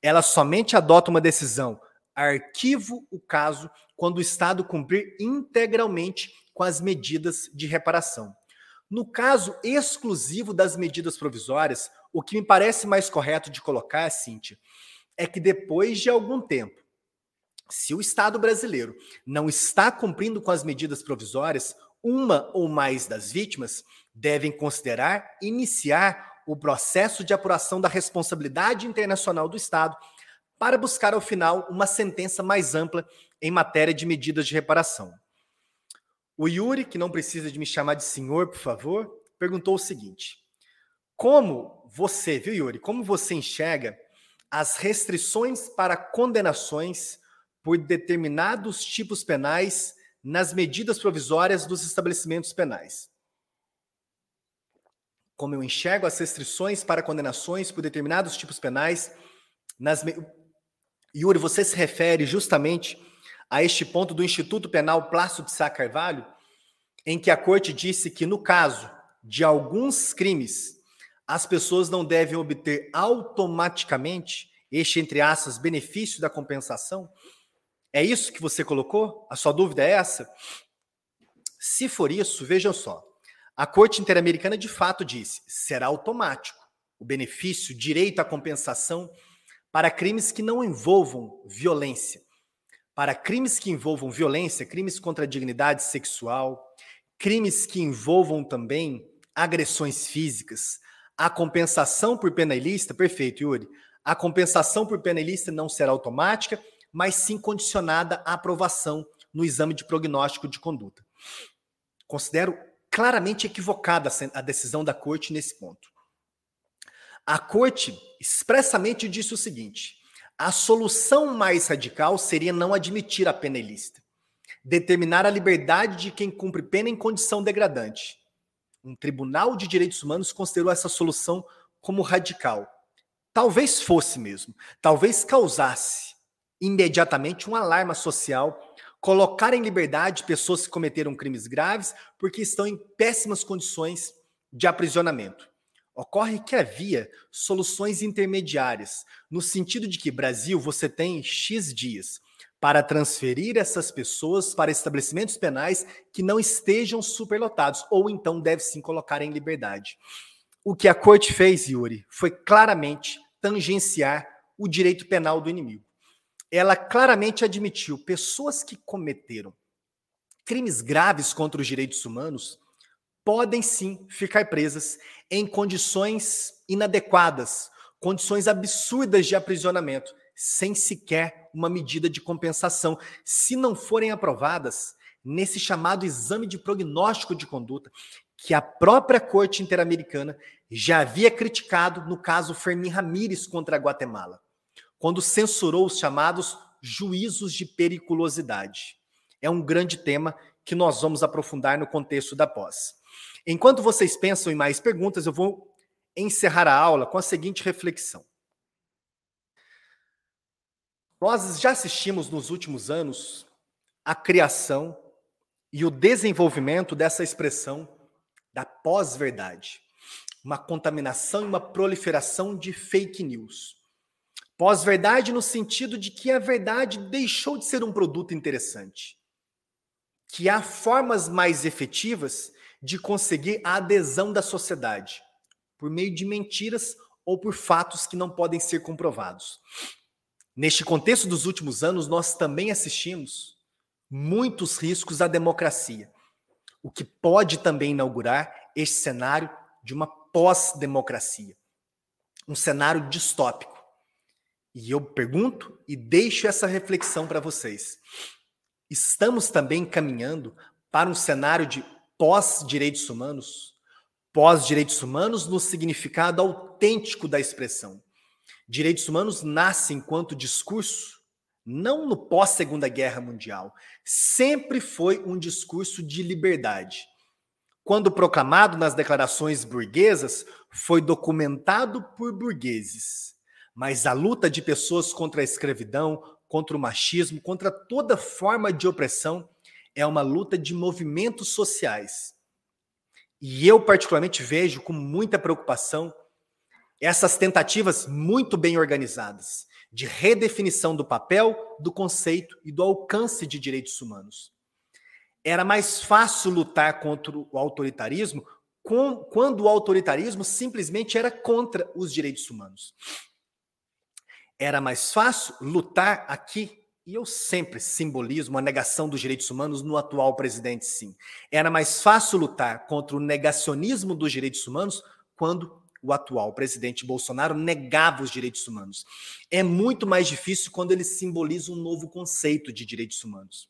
Ela somente adota uma decisão, arquivo o caso quando o Estado cumprir integralmente com as medidas de reparação. No caso exclusivo das medidas provisórias, o que me parece mais correto de colocar, Cíntia, é que depois de algum tempo, se o Estado brasileiro não está cumprindo com as medidas provisórias, uma ou mais das vítimas devem considerar iniciar o processo de apuração da responsabilidade internacional do Estado para buscar, ao final, uma sentença mais ampla em matéria de medidas de reparação. O Yuri, que não precisa de me chamar de senhor, por favor, perguntou o seguinte: Como você, viu, Yuri, como você enxerga as restrições para condenações por determinados tipos penais nas medidas provisórias dos estabelecimentos penais. Como eu enxergo as restrições para condenações por determinados tipos penais nas. Yuri, você se refere justamente a este ponto do Instituto Penal Plácido de Sá Carvalho, em que a corte disse que, no caso de alguns crimes, as pessoas não devem obter automaticamente este, entre aspas, benefício da compensação? É isso que você colocou? A sua dúvida é essa? Se for isso, vejam só. A Corte Interamericana de fato disse: será automático o benefício, direito à compensação para crimes que não envolvam violência. Para crimes que envolvam violência, crimes contra a dignidade sexual, crimes que envolvam também agressões físicas, a compensação por pena ilícita, perfeito, Yuri. A compensação por pena ilícita não será automática, mas sim condicionada à aprovação no exame de prognóstico de conduta. Considero claramente equivocada a decisão da corte nesse ponto. A corte expressamente disse o seguinte: a solução mais radical seria não admitir a pena ilícita, determinar a liberdade de quem cumpre pena em condição degradante. Um tribunal de direitos humanos considerou essa solução como radical. Talvez fosse mesmo, talvez causasse imediatamente um alarme social, colocar em liberdade pessoas que cometeram crimes graves porque estão em péssimas condições de aprisionamento. Ocorre que havia soluções intermediárias, no sentido de que Brasil você tem X dias para transferir essas pessoas para estabelecimentos penais que não estejam superlotados, ou então deve sim colocar em liberdade. O que a corte fez, Yuri, foi claramente tangenciar o direito penal do inimigo ela claramente admitiu pessoas que cometeram crimes graves contra os direitos humanos podem sim ficar presas em condições inadequadas, condições absurdas de aprisionamento, sem sequer uma medida de compensação, se não forem aprovadas nesse chamado exame de prognóstico de conduta, que a própria Corte Interamericana já havia criticado no caso Fermin Ramírez contra a Guatemala quando censurou os chamados juízos de periculosidade. É um grande tema que nós vamos aprofundar no contexto da pós. Enquanto vocês pensam em mais perguntas, eu vou encerrar a aula com a seguinte reflexão. Nós já assistimos nos últimos anos a criação e o desenvolvimento dessa expressão da pós-verdade, uma contaminação e uma proliferação de fake news. Pós-verdade no sentido de que a verdade deixou de ser um produto interessante. Que há formas mais efetivas de conseguir a adesão da sociedade, por meio de mentiras ou por fatos que não podem ser comprovados. Neste contexto dos últimos anos, nós também assistimos muitos riscos à democracia, o que pode também inaugurar este cenário de uma pós-democracia, um cenário distópico e eu pergunto e deixo essa reflexão para vocês. Estamos também caminhando para um cenário de pós-direitos humanos? Pós-direitos humanos no significado autêntico da expressão. Direitos humanos nascem enquanto discurso, não no pós-Segunda Guerra Mundial. Sempre foi um discurso de liberdade. Quando proclamado nas declarações burguesas, foi documentado por burgueses mas a luta de pessoas contra a escravidão, contra o machismo, contra toda forma de opressão, é uma luta de movimentos sociais. E eu, particularmente, vejo com muita preocupação essas tentativas muito bem organizadas de redefinição do papel, do conceito e do alcance de direitos humanos. Era mais fácil lutar contra o autoritarismo quando o autoritarismo simplesmente era contra os direitos humanos. Era mais fácil lutar aqui, e eu sempre simbolizo uma negação dos direitos humanos no atual presidente, sim. Era mais fácil lutar contra o negacionismo dos direitos humanos quando o atual presidente Bolsonaro negava os direitos humanos. É muito mais difícil quando ele simboliza um novo conceito de direitos humanos.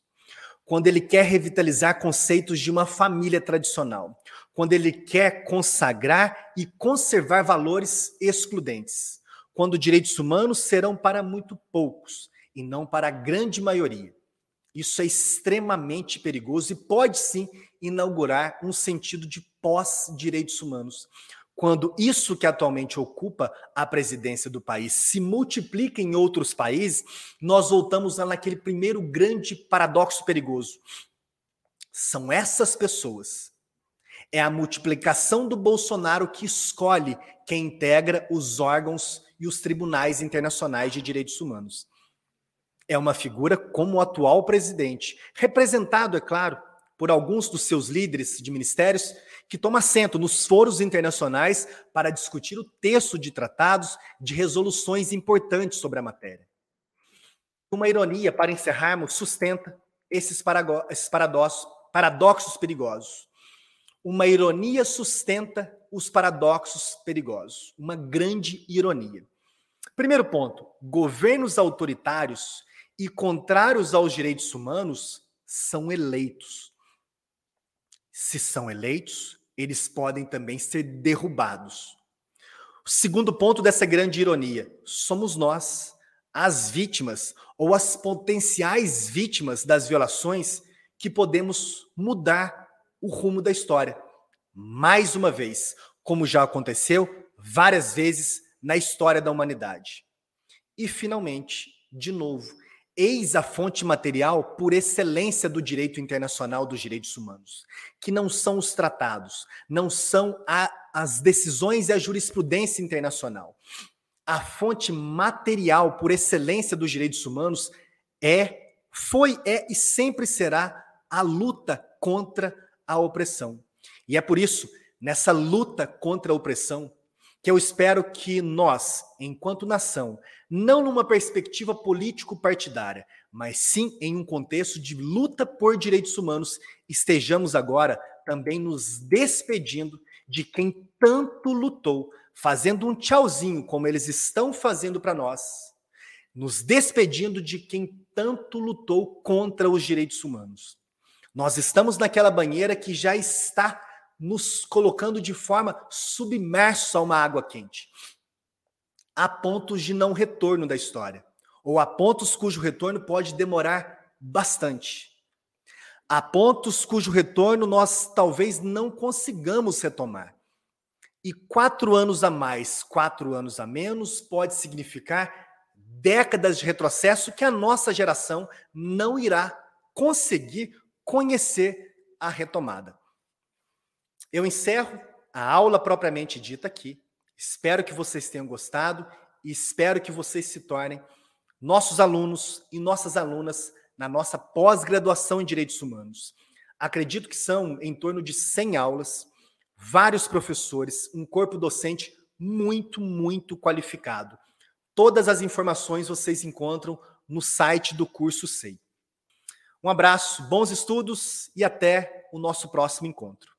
Quando ele quer revitalizar conceitos de uma família tradicional. Quando ele quer consagrar e conservar valores excludentes quando direitos humanos serão para muito poucos e não para a grande maioria. Isso é extremamente perigoso e pode sim inaugurar um sentido de pós-direitos humanos. Quando isso que atualmente ocupa a presidência do país se multiplica em outros países, nós voltamos lá naquele primeiro grande paradoxo perigoso. São essas pessoas. É a multiplicação do Bolsonaro que escolhe quem integra os órgãos e os tribunais internacionais de direitos humanos é uma figura como o atual presidente, representado, é claro, por alguns dos seus líderes de ministérios, que toma assento nos foros internacionais para discutir o texto de tratados de resoluções importantes sobre a matéria. Uma ironia, para encerrarmos, sustenta esses, paradoxos, paradoxos perigosos. Uma ironia sustenta os paradoxos perigosos. Uma grande ironia. Primeiro ponto: governos autoritários e contrários aos direitos humanos são eleitos. Se são eleitos, eles podem também ser derrubados. O segundo ponto dessa grande ironia: somos nós, as vítimas ou as potenciais vítimas das violações, que podemos mudar o rumo da história. Mais uma vez, como já aconteceu várias vezes na história da humanidade. E, finalmente, de novo, eis a fonte material por excelência do direito internacional dos direitos humanos, que não são os tratados, não são a, as decisões e a jurisprudência internacional. A fonte material por excelência dos direitos humanos é, foi, é e sempre será a luta contra a opressão. E é por isso, nessa luta contra a opressão, que eu espero que nós, enquanto nação, não numa perspectiva político-partidária, mas sim em um contexto de luta por direitos humanos, estejamos agora também nos despedindo de quem tanto lutou, fazendo um tchauzinho, como eles estão fazendo para nós, nos despedindo de quem tanto lutou contra os direitos humanos. Nós estamos naquela banheira que já está nos colocando de forma submerso a uma água quente. Há pontos de não retorno da história, ou há pontos cujo retorno pode demorar bastante. Há pontos cujo retorno nós talvez não consigamos retomar. E quatro anos a mais, quatro anos a menos, pode significar décadas de retrocesso que a nossa geração não irá conseguir conhecer a retomada. Eu encerro a aula propriamente dita aqui. Espero que vocês tenham gostado e espero que vocês se tornem nossos alunos e nossas alunas na nossa pós-graduação em Direitos Humanos. Acredito que são em torno de 100 aulas, vários professores, um corpo docente muito, muito qualificado. Todas as informações vocês encontram no site do curso SEI. Um abraço, bons estudos e até o nosso próximo encontro.